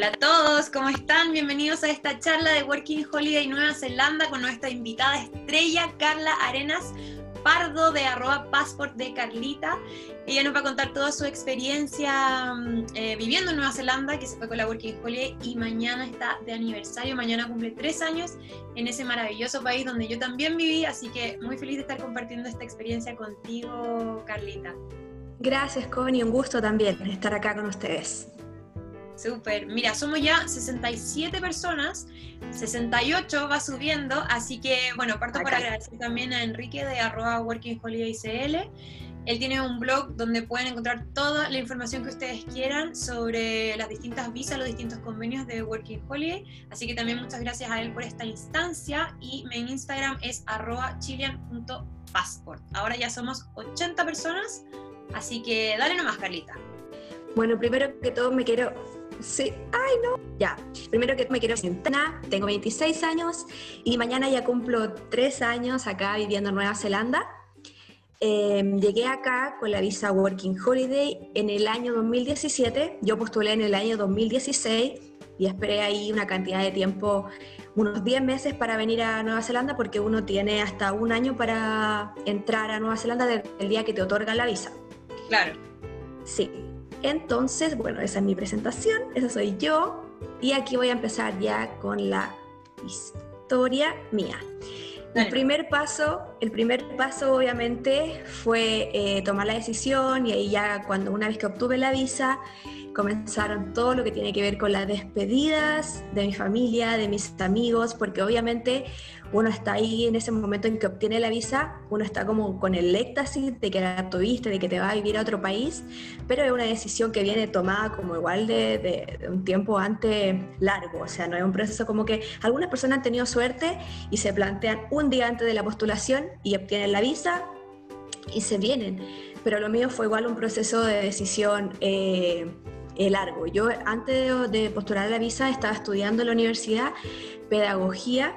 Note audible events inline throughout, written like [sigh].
Hola a todos, ¿cómo están? Bienvenidos a esta charla de Working Holiday Nueva Zelanda con nuestra invitada estrella Carla Arenas Pardo de arroba passport de Carlita. Ella nos va a contar toda su experiencia mm, eh, viviendo en Nueva Zelanda, que se fue con la Working Holiday y mañana está de aniversario, mañana cumple tres años en ese maravilloso país donde yo también viví, así que muy feliz de estar compartiendo esta experiencia contigo, Carlita. Gracias, Connie, un gusto también estar acá con ustedes. Súper. Mira, somos ya 67 personas, 68 va subiendo, así que bueno, parto por agradecer también a Enrique de arroba Working Holiday CL. Él tiene un blog donde pueden encontrar toda la información que ustedes quieran sobre las distintas visas, los distintos convenios de Working Holiday. Así que también muchas gracias a él por esta instancia. Y mi Instagram es arroba chilean.passport. Ahora ya somos 80 personas, así que dale nomás, Carlita. Bueno, primero que todo me quiero Sí, ay no. Ya, primero que me quiero presentar, tengo 26 años y mañana ya cumplo 3 años acá viviendo en Nueva Zelanda. Em, llegué acá con la visa Working Holiday en el año 2017, yo postulé en el año 2016 y esperé ahí una cantidad de tiempo, unos 10 meses para venir a Nueva Zelanda porque uno tiene hasta un año para entrar a Nueva Zelanda desde el día que te otorgan la visa. Claro. Sí, entonces, bueno, esa es mi presentación, esa soy yo y aquí voy a empezar ya con la historia mía. El primer paso, el primer paso obviamente fue eh, tomar la decisión y ahí ya cuando una vez que obtuve la visa, comenzaron todo lo que tiene que ver con las despedidas de mi familia, de mis amigos, porque obviamente uno está ahí en ese momento en que obtiene la visa, uno está como con el éxtasis de que la tuviste, de que te va a vivir a otro país, pero es una decisión que viene tomada como igual de, un tiempo antes largo, o sea, no es un proceso como que algunas personas han tenido suerte y se plantean un día antes de la postulación y obtienen la visa y se vienen, pero lo mío fue igual un proceso de decisión. Eh, eh, largo. Yo antes de, postular la visa estaba estudiando en la universidad pedagogía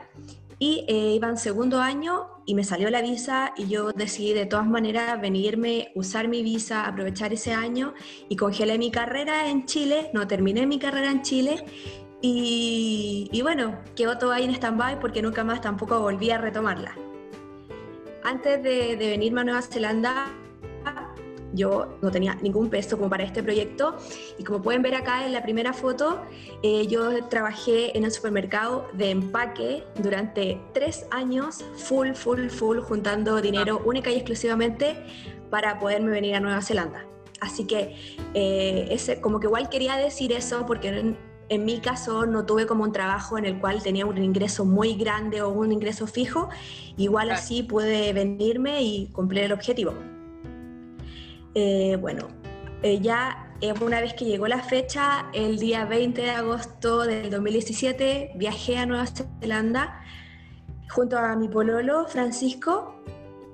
y eh, iba en segundo año y me salió la visa y yo decidí de todas maneras venirme, usar mi visa, aprovechar ese año y congelé mi carrera en Chile, no terminé mi carrera en Chile y, y bueno, quedó todo ahí en stand-by porque nunca más tampoco volví a retomarla. Antes de, de venirme a Nueva Zelanda, yo no tenía ningún peso como para este proyecto y como pueden ver acá en la primera foto, eh, yo trabajé en el supermercado de empaque durante tres años, full, full, full, juntando dinero única y exclusivamente para poderme venir a Nueva Zelanda. Así que eh, ese, como que igual quería decir eso porque en, mi caso no tuve como un trabajo en el cual tenía un ingreso muy grande o un ingreso fijo, igual así pude venirme y cumplir el objetivo. Eh, bueno, eh, ya una vez que llegó la fecha, el día 20 de agosto del 2017, viajé a Nueva Zelanda junto a mi pololo Francisco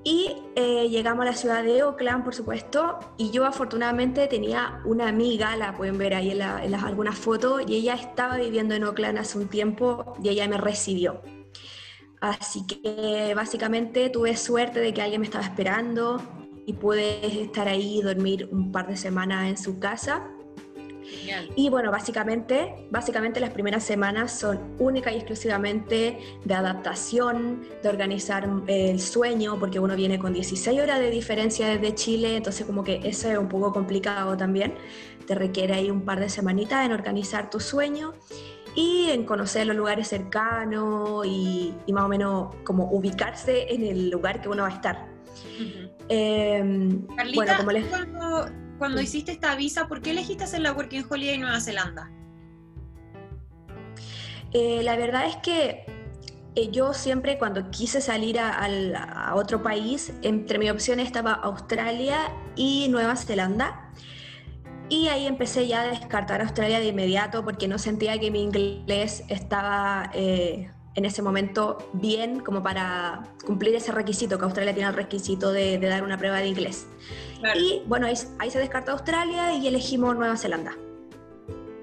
y eh, llegamos a la ciudad de Auckland, por supuesto, y yo afortunadamente tenía una amiga, la pueden ver ahí en, las algunas fotos, y ella estaba viviendo en Auckland hace un tiempo y ella me recibió. Así que básicamente tuve suerte de que alguien me estaba esperando, y pude estar ahí y dormir un par de semanas en su casa. Y bueno, básicamente, básicamente las primeras semanas son única y exclusivamente de adaptación, de organizar eh, el sueño, porque uno viene con 16 horas de diferencia desde Chile, entonces como que eso es un poco complicado también. Te requiere ahí un par de semanitas en organizar tu sueño y en conocer los lugares cercanos y, más o menos como ubicarse en el lugar que uno va a estar. Em, bueno, como les... cuando, hiciste esta visa, ¿por qué elegiste hacer la Working Holiday en Nueva Zelanda? Eh, la verdad es que eh, yo siempre cuando quise salir a, otro país, entre mis opciones estaba Australia y Nueva Zelanda. Y ahí empecé ya a descartar Australia de inmediato porque no sentía que mi inglés estaba eh, en ese momento bien como para cumplir ese requisito, que Australia tiene el requisito de, dar una prueba de inglés. Y bueno, ahí, se descartó Australia y elegimos Nueva Zelanda.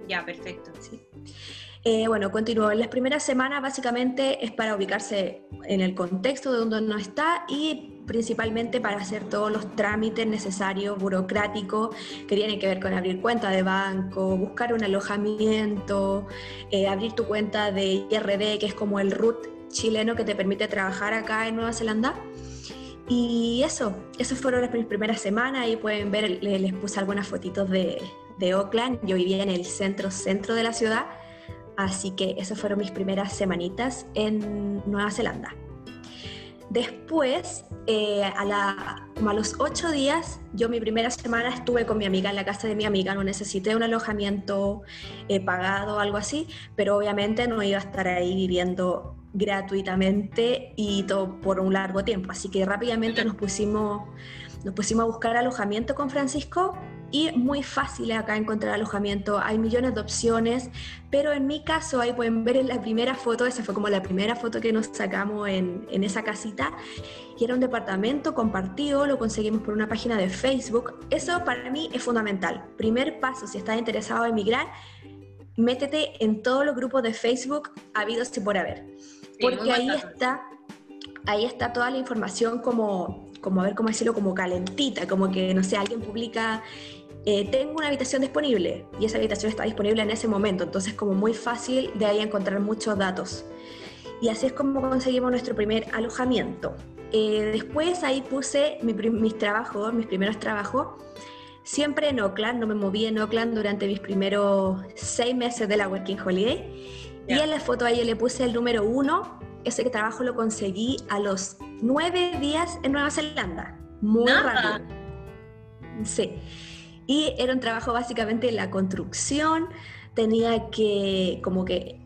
Ya, perfecto. Sí. Eh, bueno, continúo. Las primeras semanas básicamente es para ubicarse en el contexto de donde uno está y principalmente para hacer todos los trámites necesarios, burocráticos, que tienen que ver con abrir cuenta de banco, buscar un alojamiento, eh, abrir tu cuenta de IRD, que es como el RUT chileno que te permite trabajar acá en Nueva Zelanda. Y eso, esas fueron las primeras semanas, ahí pueden ver, les puse algunas fotitos de, de Oakland, yo vivía en el centro, centro de la ciudad, así que esas fueron mis primeras semanitas en Nueva Zelanda. Después, eh, a, los ocho días, yo mi primera semana estuve con mi amiga en la casa de mi amiga, no necesité un alojamiento eh, pagado o algo así, pero obviamente no iba a estar ahí viviendo gratuitamente y todo por un largo tiempo. Así que rápidamente nos pusimos, nos pusimos a buscar alojamiento con Francisco y muy fácil acá encontrar alojamiento. Hay millones de opciones, pero en mi caso, ahí pueden ver en la primera foto, esa fue como la primera foto que nos sacamos en, en esa casita, y era un departamento compartido, lo conseguimos por una página de Facebook. Eso para mí es fundamental. Primer paso, si estás interesado en emigrar, métete en todos los grupos de Facebook habidos y por haber. porque ahí está, ahí está toda la información como, como a ver cómo decirlo, como calentita, como que, no sé, alguien publica eh, tengo una habitación disponible y esa habitación está disponible en ese momento, entonces como muy fácil de ahí encontrar muchos datos. Y así es como conseguimos nuestro primer alojamiento. Eh, después ahí puse mis trabajos, mis primeros trabajos, siempre en Oakland, no me moví en Oakland durante mis primeros seis meses de la Working Holiday. Y en la foto ahí le puse el número uno, ese trabajo lo conseguí a los nueve días en Nueva Zelanda. Muy rápido. Sí. Y era un trabajo básicamente en la construcción, tenía que, como que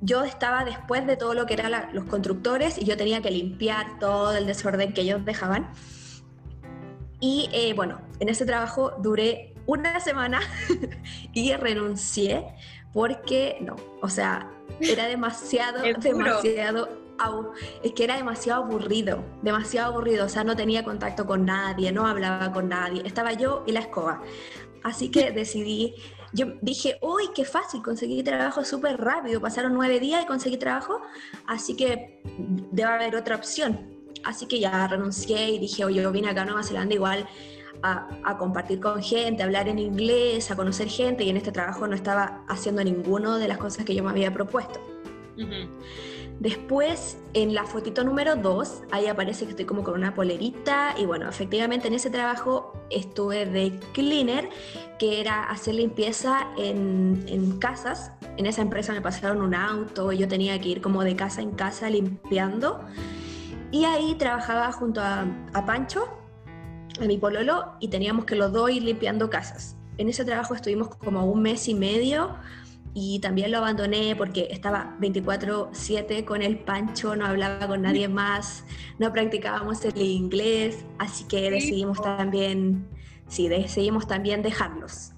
yo estaba después de todo lo que eran los constructores y yo tenía que limpiar todo el desorden que ellos dejaban. Y eh, bueno, en ese trabajo duré una semana [laughs] y renuncié porque no, o sea, era demasiado, [laughs] demasiado es que era demasiado aburrido, demasiado aburrido, o sea, no tenía contacto con nadie, no hablaba con nadie, estaba yo y la escoba. Así que [laughs] decidí, yo dije, uy, qué fácil, conseguí trabajo súper rápido, pasaron nueve días y conseguí trabajo, así que debe haber otra opción. Así que ya renuncié y dije, oye, yo vine acá a Nueva Zelanda igual a, compartir con gente, a hablar en inglés, a conocer gente y en este trabajo no estaba haciendo ninguno de las cosas que yo me había propuesto. Después, en la fotito número 2, ahí aparece que estoy como con una polerita y bueno, efectivamente en ese trabajo estuve de cleaner, que era hacer limpieza en, casas. En esa empresa me pasaron un auto y yo tenía que ir como de casa en casa limpiando. Y ahí trabajaba junto a, a Pancho, a mi pololo, y teníamos que los dos ir limpiando casas. En ese trabajo estuvimos como un mes y medio y también lo abandoné porque estaba 24/7 con el Pancho, no hablaba con nadie más, no practicábamos el inglés, así que decidimos también, sí, decidimos también dejarlos.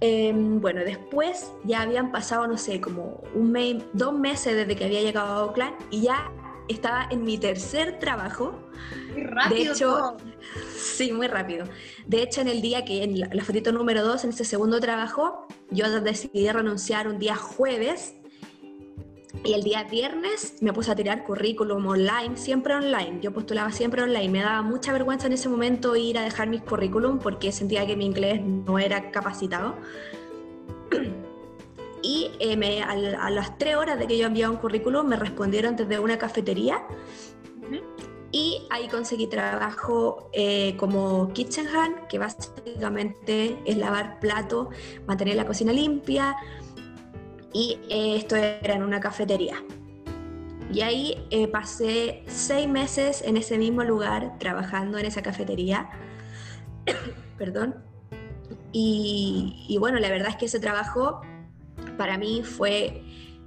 Em, bueno, después ya habían pasado, no sé, como un mes, dos meses desde que había llegado a Oakland y ya estaba en mi tercer trabajo. Muy rápido. De hecho, sí, muy rápido. De hecho, en el día que, en la, fotito número dos, en ese segundo trabajo, yo decidí renunciar un día jueves y el día viernes me puse a tirar currículum online, siempre online. Yo postulaba siempre online. Me daba mucha vergüenza en ese momento ir a dejar mis currículum porque sentía que mi inglés no era capacitado. Y eh, a, las tres horas de que yo enviaba un currículum me respondieron desde una cafetería y ahí conseguí trabajo eh, como kitchen hand, que básicamente es lavar plato, mantener la cocina limpia y eh, esto era en una cafetería. Y ahí pasé seis meses en ese mismo lugar trabajando en esa cafetería. [coughs] Perdón. Y, y bueno, la verdad es que ese trabajo para mí fue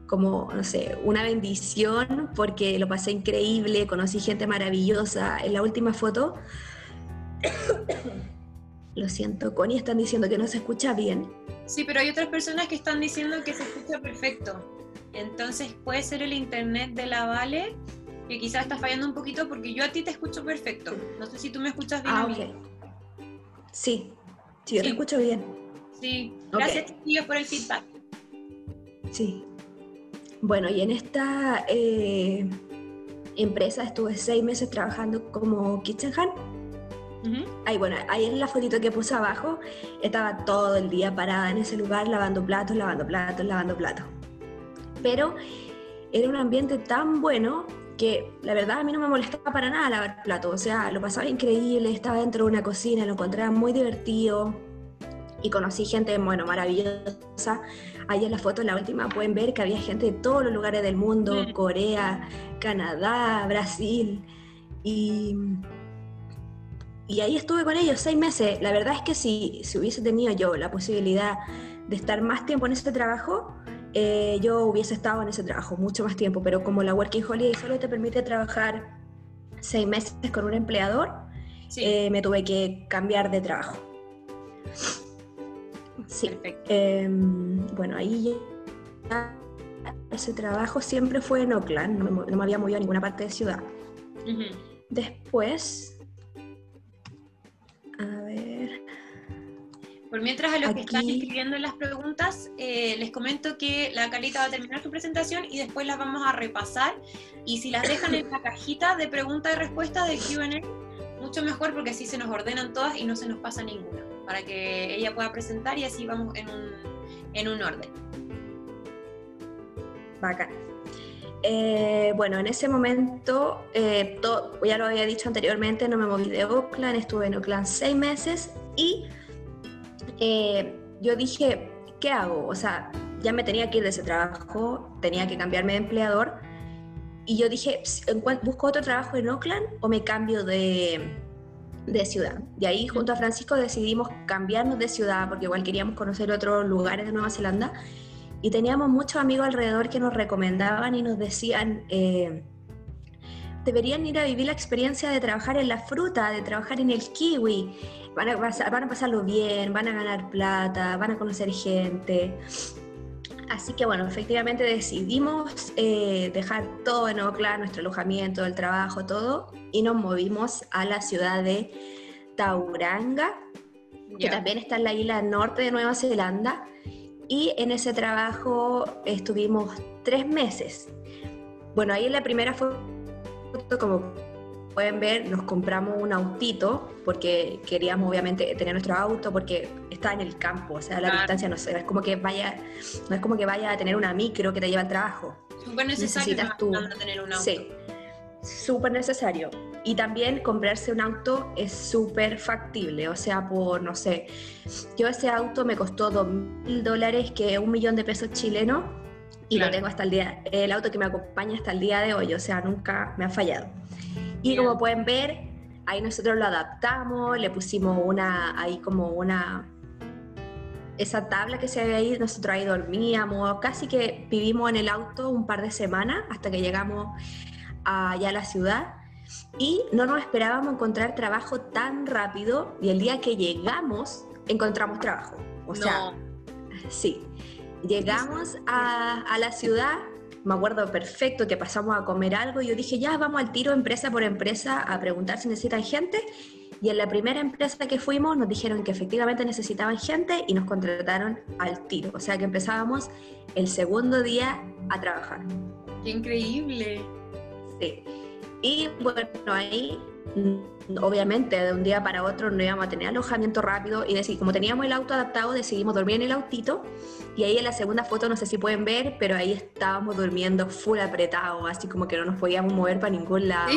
como, no sé, una bendición porque lo pasé increíble, conocí gente maravillosa. En la última foto, [coughs] lo siento, Connie, están diciendo que no se escucha bien. Sí, pero hay otras personas que están diciendo que se escucha perfecto. Entonces puede ser el internet de la Vale que quizás está fallando un poquito porque yo a ti te escucho perfecto. No sé si tú me escuchas bien. Ah, Sí, sí, yo te escucho bien. Sí, gracias okay. por el feedback. Sí. Bueno, y en esta eh, empresa estuve seis meses trabajando como kitchen hand. Ahí, bueno, ahí en la fotito que puse abajo, estaba todo el día parada en ese lugar lavando platos, lavando platos, lavando platos. Pero era un ambiente tan bueno que la verdad a mí no me molestaba para nada lavar platos, o sea, lo pasaba increíble, estaba dentro de una cocina, lo encontraba muy divertido y conocí gente, bueno, maravillosa. Ahí en la foto, en la última, pueden ver que había gente de todos los lugares del mundo, mm. Corea, Canadá, Brasil, y, y ahí estuve con ellos seis meses. La verdad es que si, si hubiese tenido yo la posibilidad de estar más tiempo en ese trabajo, eh, yo hubiese estado en ese trabajo mucho más tiempo, pero como la Working Holiday solo te permite trabajar seis meses con un empleador, eh, me tuve que cambiar de trabajo. Sí. Em, bueno, ahí ese trabajo siempre fue en Oakland, no me, había movido a ninguna parte de ciudad. Después, a ver, por mientras a los que están escribiendo las preguntas, eh, les comento que la Carita va a terminar su presentación y después las vamos a repasar. Y si las dejan en la [coughs] cajita de preguntas y respuestas de QA, mucho mejor porque así se nos ordenan todas y no se nos pasa ninguna. Para que ella pueda presentar y así vamos en un, en un orden. Bacán. Eh, bueno, en ese momento, eh, ya lo había dicho anteriormente, no me moví de Oakland, estuve en Oakland seis meses y eh, yo dije, ¿qué hago? O sea, ya me tenía que ir de ese trabajo, tenía que cambiarme de empleador. Y yo dije, ¿busco otro trabajo en Oakland o me cambio de, de ciudad? Y ahí junto a Francisco decidimos cambiarnos de ciudad porque igual queríamos conocer otros lugares de Nueva Zelanda. Y teníamos muchos amigos alrededor que nos recomendaban y nos decían, eh, deberían ir a vivir la experiencia de trabajar en la fruta, de trabajar en el kiwi, van a, van a pasarlo bien, van a ganar plata, van a conocer gente. Así que bueno, efectivamente decidimos eh, dejar todo en Oakland, nuestro alojamiento, el trabajo, todo, y nos movimos a la ciudad de Tauranga, que también está en la isla norte de Nueva Zelanda, y en ese trabajo estuvimos tres meses. Bueno, ahí en la primera foto, como pueden ver, nos compramos un autito porque queríamos obviamente tener nuestro auto porque está en el campo, o sea, la distancia no sé, es como que vaya, no es como que vaya a tener una micro que te lleva al trabajo. Súper necesario Necesitas tú. tener un auto. Sí, súper necesario. Y también comprarse un auto es súper factible, o sea, por, no sé, yo ese auto me costó dos mil dólares, que es un millón de pesos chilenos, y lo tengo hasta el día, el auto que me acompaña hasta el día de hoy, o sea, nunca me ha fallado. Y como pueden ver, ahí nosotros lo adaptamos, le pusimos una, ahí como una, esa tabla que se ve ahí, nosotros ahí dormíamos, casi que vivimos en el auto un par de semanas hasta que llegamos allá a la ciudad. Y no nos esperábamos encontrar trabajo tan rápido y el día que llegamos encontramos trabajo. O sea, sí, llegamos a, a la ciudad me acuerdo perfecto que pasamos a comer algo y yo dije, ya vamos al tiro empresa por empresa a preguntar si necesitan gente. Y en la primera empresa que fuimos nos dijeron que efectivamente necesitaban gente y nos contrataron al tiro. O sea que empezábamos el segundo día a trabajar. ¡Qué increíble! Sí. Y bueno, ahí obviamente de un día para otro no íbamos a tener alojamiento rápido y decir, como teníamos el auto adaptado, decidimos dormir en el autito y ahí en la segunda foto no sé si pueden ver, pero ahí estábamos durmiendo full apretado, así como que no nos podíamos mover para ningún lado.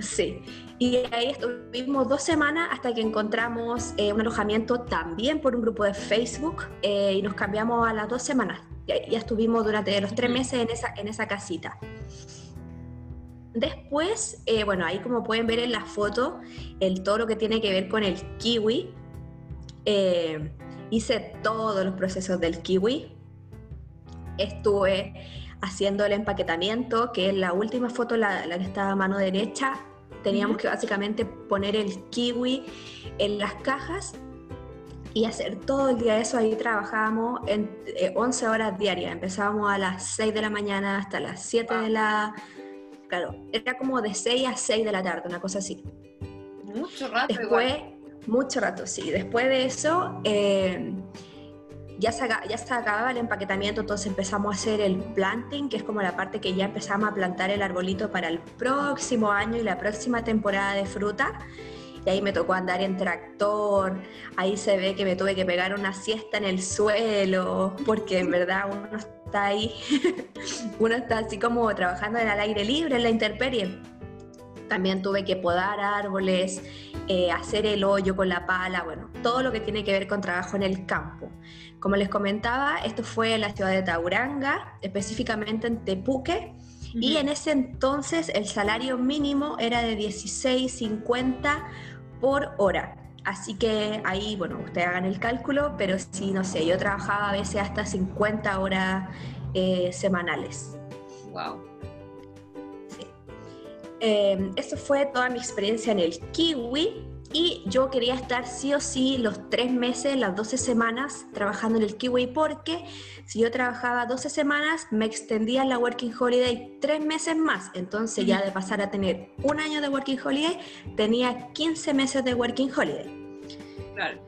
Sí. Y ahí estuvimos dos semanas hasta que encontramos eh, un alojamiento también por un grupo de Facebook eh, y nos cambiamos a las dos semanas. Ya, ya, estuvimos durante los tres meses en esa, en esa casita. Después, eh, bueno, ahí como pueden ver en la foto, el toro que tiene que ver con el kiwi. Eh, hice todos los procesos del kiwi. Estuve haciendo el empaquetamiento, que es la última foto, la, que está a mano derecha. Teníamos que básicamente poner el kiwi en las cajas y hacer todo el día eso. Ahí trabajábamos en 11 eh, horas diarias. Empezábamos a las 6 de la mañana hasta las 7 de la claro, era como de 6 a 6 de la tarde, una cosa así. Mucho rato. Después, mucho rato, sí. Después de eso, eh, ya, se, ya se acababa el empaquetamiento, entonces empezamos a hacer el planting, que es como la parte que ya empezamos a plantar el arbolito para el próximo año y la próxima temporada de fruta. Y ahí me tocó andar en tractor, ahí se ve que me tuve que pegar una siesta en el suelo, porque en verdad uno está ahí, [laughs] uno está así como trabajando en el aire libre, en la intemperie. También tuve que podar árboles, eh, hacer el hoyo con la pala, bueno, todo lo que tiene que ver con trabajo en el campo. Como les comentaba, esto fue en la ciudad de Tauranga, específicamente en Tepuque, y en ese entonces el salario mínimo era de 16.50 por hora. Así que ahí, bueno, ustedes hagan el cálculo, pero sí, no sé, yo trabajaba a veces hasta 50 horas eh, semanales. Wow. Sí. Eh, eso fue toda mi experiencia en el kiwi y yo quería estar sí o sí los tres meses, las 12 semanas trabajando en el Kiwi porque si yo trabajaba 12 semanas me extendía la Working Holiday tres meses más. Entonces ya de pasar a tener un año de Working Holiday tenía 15 meses de Working Holiday. Claro.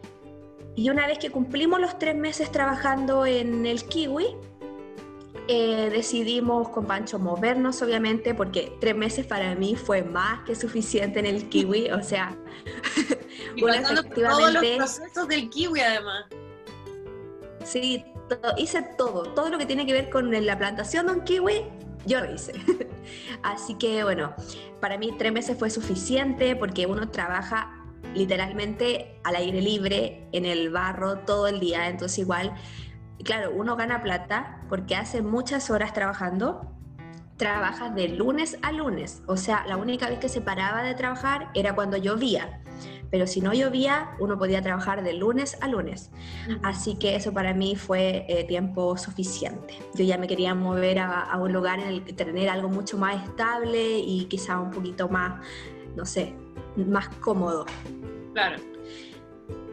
Y una vez que cumplimos los tres meses trabajando en el Kiwi, eh, decidimos con Pancho movernos, obviamente, porque tres meses para mí fue más que suficiente en el [laughs] kiwi, o sea, y efectivamente... todos los procesos del kiwi además. Sí, hice todo, todo lo que tiene que ver con la plantación de un kiwi, yo lo hice. [laughs] Así que bueno, para mí tres meses fue suficiente porque uno trabaja literalmente al aire libre, en el barro, todo el día, entonces igual claro, uno gana plata porque hace muchas horas trabajando, trabajas de lunes a lunes, o sea, la única vez que se paraba de trabajar era cuando llovía, pero si no llovía, uno podía trabajar de lunes a lunes. Así que eso para mí fue eh, tiempo suficiente. Yo ya me quería mover a, un lugar en el que tener algo mucho más estable y quizá un poquito más, no sé, más cómodo. Claro.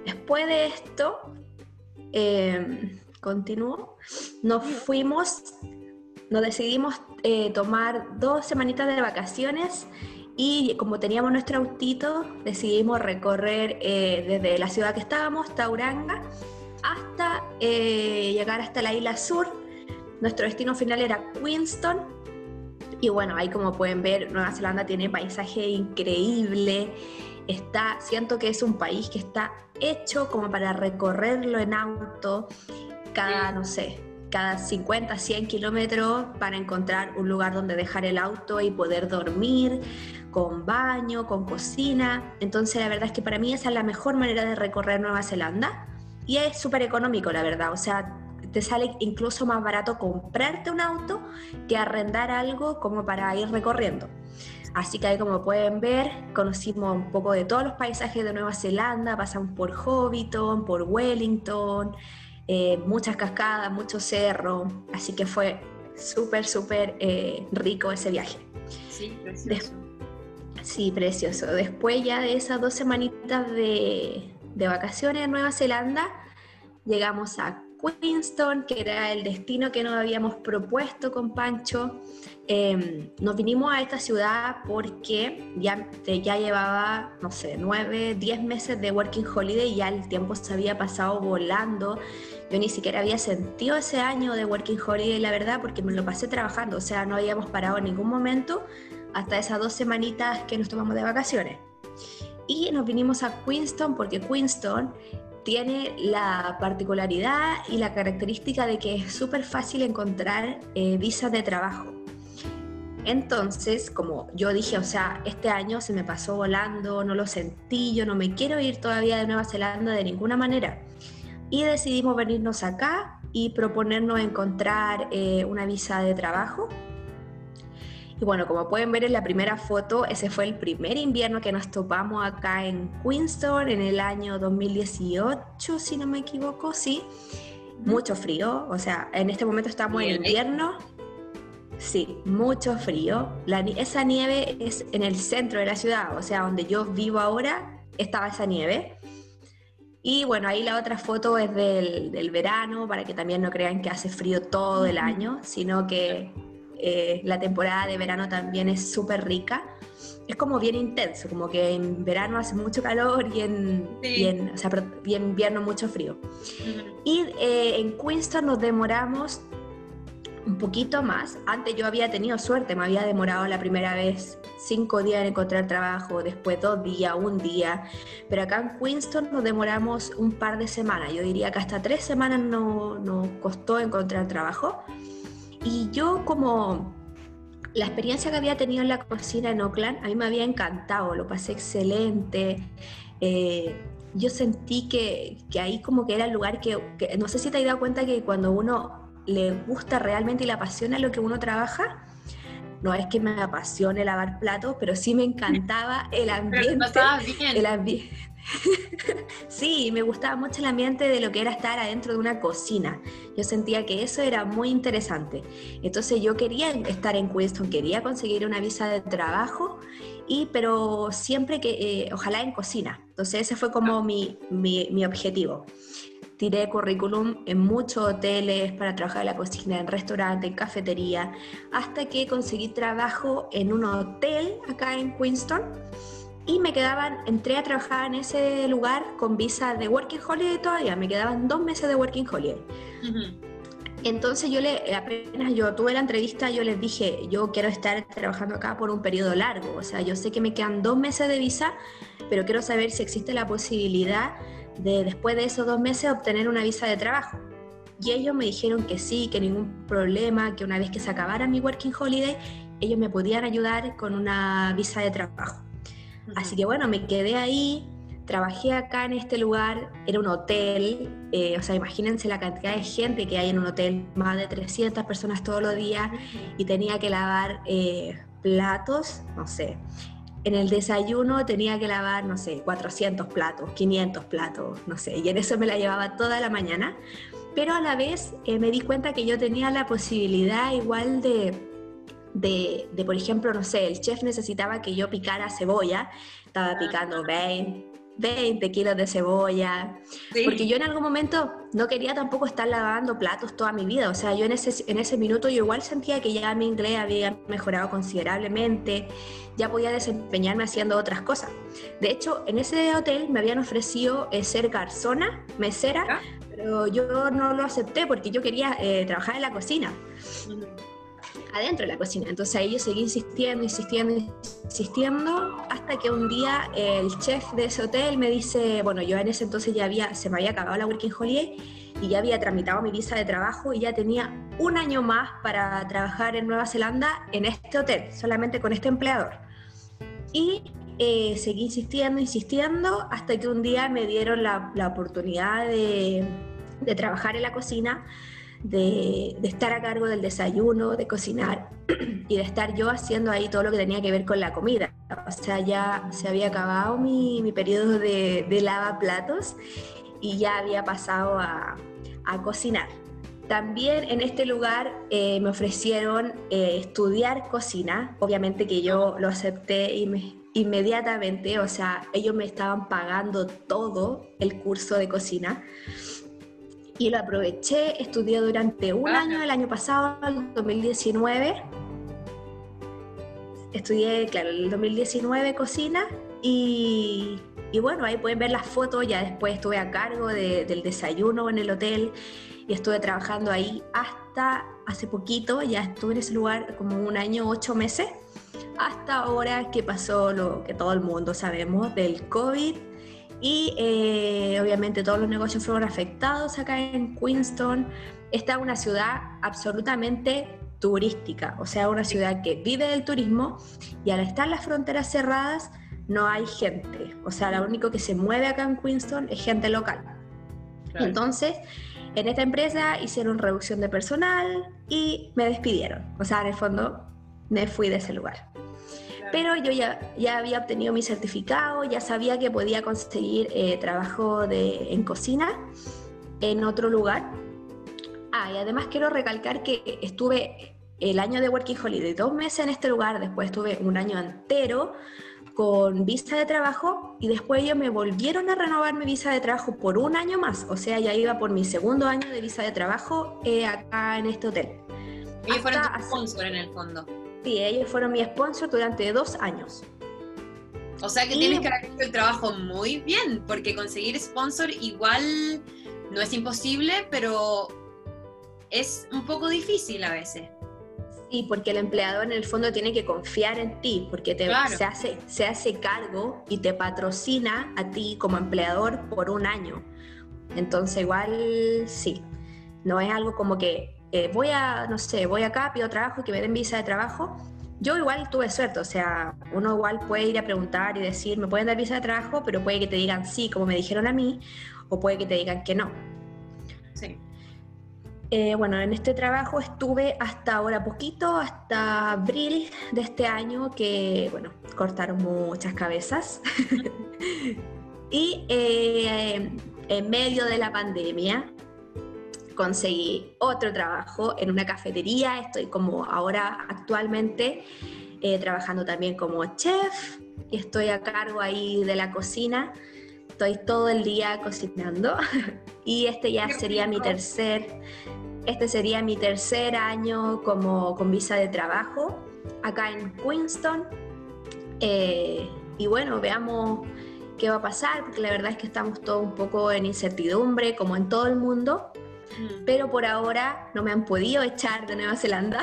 Después de esto, eh, continuó, nos fuimos, nos decidimos eh, tomar dos semanitas de vacaciones y como teníamos nuestro autito, decidimos recorrer eh, desde la ciudad que estábamos, Tauranga, hasta eh, llegar hasta la isla sur. Nuestro destino final era Queenstown. Y bueno, ahí como pueden ver, Nueva Zelanda tiene paisaje increíble. Está, siento que es un país que está hecho como para recorrerlo en auto cada, no sé, cada 50, 100 kilómetros para encontrar un lugar donde dejar el auto y poder dormir, con baño, con cocina. Entonces la verdad es que para mí esa es la mejor manera de recorrer Nueva Zelanda y es súper económico, la verdad. O sea, te sale incluso más barato comprarte un auto que arrendar algo como para ir recorriendo. Así que ahí como pueden ver, conocimos un poco de todos los paisajes de Nueva Zelanda, pasamos por Hobbiton, por Wellington, eh, muchas cascadas, mucho cerro, así que fue súper, súper eh, rico ese viaje. Sí, precioso. sí, precioso. Después ya de esas dos semanitas de, de vacaciones en Nueva Zelanda, llegamos a Queenstown, que era el destino que nos habíamos propuesto con Pancho. Em, nos vinimos a esta ciudad porque ya, ya llevaba, no sé, nueve, diez meses de Working Holiday y ya el tiempo se había pasado volando. Yo ni siquiera había sentido ese año de Working Holiday, la verdad, porque me lo pasé trabajando, o sea, no habíamos parado en ningún momento hasta esas dos semanitas que nos tomamos de vacaciones. Y nos vinimos a Queenstown porque Queenstown tiene la particularidad y la característica de que es súper fácil encontrar eh, visas de trabajo. Entonces, como yo dije, o sea, este año se me pasó volando, no lo sentí, yo no me quiero ir todavía de Nueva Zelanda de ninguna manera. Y decidimos venirnos acá y proponernos encontrar eh, una visa de trabajo y bueno, como pueden ver en la primera foto, ese fue el primer invierno que nos topamos acá en Queenstown en el año 2018, si no me equivoco, sí. Mucho frío, o sea, en este momento estamos en invierno. Sí, mucho frío. La, esa nieve es en el centro de la ciudad, o sea, donde yo vivo ahora, estaba esa nieve. Y bueno, ahí la otra foto es del, del verano, para que también no crean que hace frío todo el año, sino que eh, la temporada de verano también es súper rica. Es como bien intenso, como que en verano hace mucho calor y en, o sea, y en invierno mucho frío. Y eh, en Queenstown nos demoramos un poquito más. Antes yo había tenido suerte, me había demorado la primera vez cinco días en encontrar trabajo, después dos días, un día. Pero acá en Queenstown nos demoramos un par de semanas. Yo diría que hasta tres semanas nos no costó encontrar trabajo. Y yo como la experiencia que había tenido en la cocina en Oakland, a mí me había encantado, lo pasé excelente. Eh, yo sentí que, que, ahí como que era el lugar que, que, no sé si te has dado cuenta que cuando uno le gusta realmente y le apasiona lo que uno trabaja. No es que me apasione lavar platos, pero sí me encantaba [laughs] el ambiente. El ambiente. [laughs] sí, me gustaba mucho el ambiente de lo que era estar adentro de una cocina. Yo sentía que eso era muy interesante. Entonces yo quería estar en Queenstown, quería conseguir una visa de trabajo, y, pero siempre que, eh, ojalá en cocina. Entonces ese fue como mi, mi, mi objetivo tiré currículum en muchos hoteles para trabajar en la cocina, en restaurantes, en cafetería, hasta que conseguí trabajo en un hotel acá en Queenstown y me quedaban, entré a trabajar en ese lugar con visa de Working Holiday todavía, me quedaban dos meses de Working Holiday. Entonces yo le, apenas yo tuve la entrevista, yo les dije, yo quiero estar trabajando acá por un periodo largo, o sea, yo sé que me quedan dos meses de visa, pero quiero saber si existe la posibilidad de después de esos dos meses obtener una visa de trabajo. Y ellos me dijeron que sí, que ningún problema, que una vez que se acabara mi Working Holiday, ellos me podían ayudar con una visa de trabajo. Así que bueno, me quedé ahí, trabajé acá en este lugar, era un hotel, eh, o sea, imagínense la cantidad de gente que hay en un hotel, más de 300 personas todos los días, y tenía que lavar eh, platos, no sé, en el desayuno tenía que lavar, no sé, 400 platos, 500 platos, no sé, y en eso me la llevaba toda la mañana, pero a la vez eh, me di cuenta que yo tenía la posibilidad igual de, de, de, por ejemplo, no sé, el chef necesitaba que yo picara cebolla, estaba picando 20, 20 kilos de cebolla, porque yo en algún momento no quería tampoco estar lavando platos toda mi vida, o sea, yo en ese, en ese minuto yo igual sentía que ya mi inglés había mejorado considerablemente, ya podía desempeñarme haciendo otras cosas. De hecho, en ese hotel me habían ofrecido eh, ser garzona, mesera, pero yo no lo acepté porque yo quería eh, trabajar en la cocina adentro de la cocina. Entonces ahí yo seguí insistiendo, insistiendo, insistiendo, hasta que un día el chef de ese hotel me dice, bueno, yo en ese entonces ya había, se me había acabado la Working Holiday y ya había tramitado mi visa de trabajo y ya tenía un año más para trabajar en Nueva Zelanda en este hotel, solamente con este empleador. Y eh, seguí insistiendo, insistiendo, hasta que un día me dieron la, la oportunidad de, de trabajar en la cocina de, estar a cargo del desayuno, de cocinar [clears throat] y de estar yo haciendo ahí todo lo que tenía que ver con la comida. O sea, ya se había acabado mi, mi periodo de, lavaplatos y ya había pasado a, a cocinar. También en este lugar eh, me ofrecieron eh, estudiar cocina, obviamente que yo lo acepté inmediatamente, o sea, ellos me estaban pagando todo el curso de cocina y lo aproveché, estudié durante un año, el año pasado, el 2019. Estudié, claro, el 2019 cocina y, y, bueno, ahí pueden ver las fotos, ya después estuve a cargo del desayuno en el hotel y estuve trabajando ahí hasta hace poquito, ya estuve en ese lugar como un año, ocho meses, hasta ahora que pasó lo que todo el mundo sabemos del COVID y eh, obviamente todos los negocios fueron afectados acá en Queenstown. Esta es una ciudad absolutamente turística, o sea, una ciudad que vive del turismo y al estar las fronteras cerradas no hay gente, o sea, lo único que se mueve acá en Queenstown es gente local. Entonces, en esta empresa hicieron reducción de personal y me despidieron, o sea, en el fondo me fui de ese lugar pero yo ya, ya había obtenido mi certificado, ya sabía que podía conseguir eh, trabajo de, en cocina en otro lugar. Ah, y además quiero recalcar que estuve el año de Working Holiday dos meses en este lugar, después estuve un año entero con visa de trabajo y después ellos me volvieron a renovar mi visa de trabajo por un año más, o sea, ya iba por mi segundo año de visa de trabajo eh, acá en este hotel. Ellos fueron tu sponsor en el fondo. Sí, ellos fueron mi sponsor durante dos años. O sea que tienes que haber hecho el trabajo muy bien, porque conseguir sponsor igual no es imposible, pero es un poco difícil a veces. Sí, porque el empleador en el fondo tiene que confiar en ti, porque te, se, hace, se hace cargo y te patrocina a ti como empleador por un año. Entonces igual sí, no es algo como que eh, voy a, no sé, voy acá, pido trabajo y que me den visa de trabajo. Yo igual tuve suerte, o sea, uno igual puede ir a preguntar y decir, me pueden dar visa de trabajo, pero puede que te digan sí, como me dijeron a mí, o puede que te digan que no. Sí. Eh, bueno, en este trabajo estuve hasta ahora poquito, hasta abril de este año, que, bueno, cortaron muchas cabezas. [laughs] y eh, en medio de la pandemia conseguí otro trabajo en una cafetería, estoy como ahora actualmente eh, trabajando también como chef. Y estoy a cargo ahí de la cocina. Estoy todo el día cocinando. [laughs] Y este ya sería mi tercer, este sería mi tercer año como con visa de trabajo acá en Queenston. Eh, y bueno, veamos qué va a pasar, porque la verdad es que estamos todos un poco en incertidumbre, como en todo el mundo. Mm. Pero por ahora no me han podido echar de Nueva Zelanda.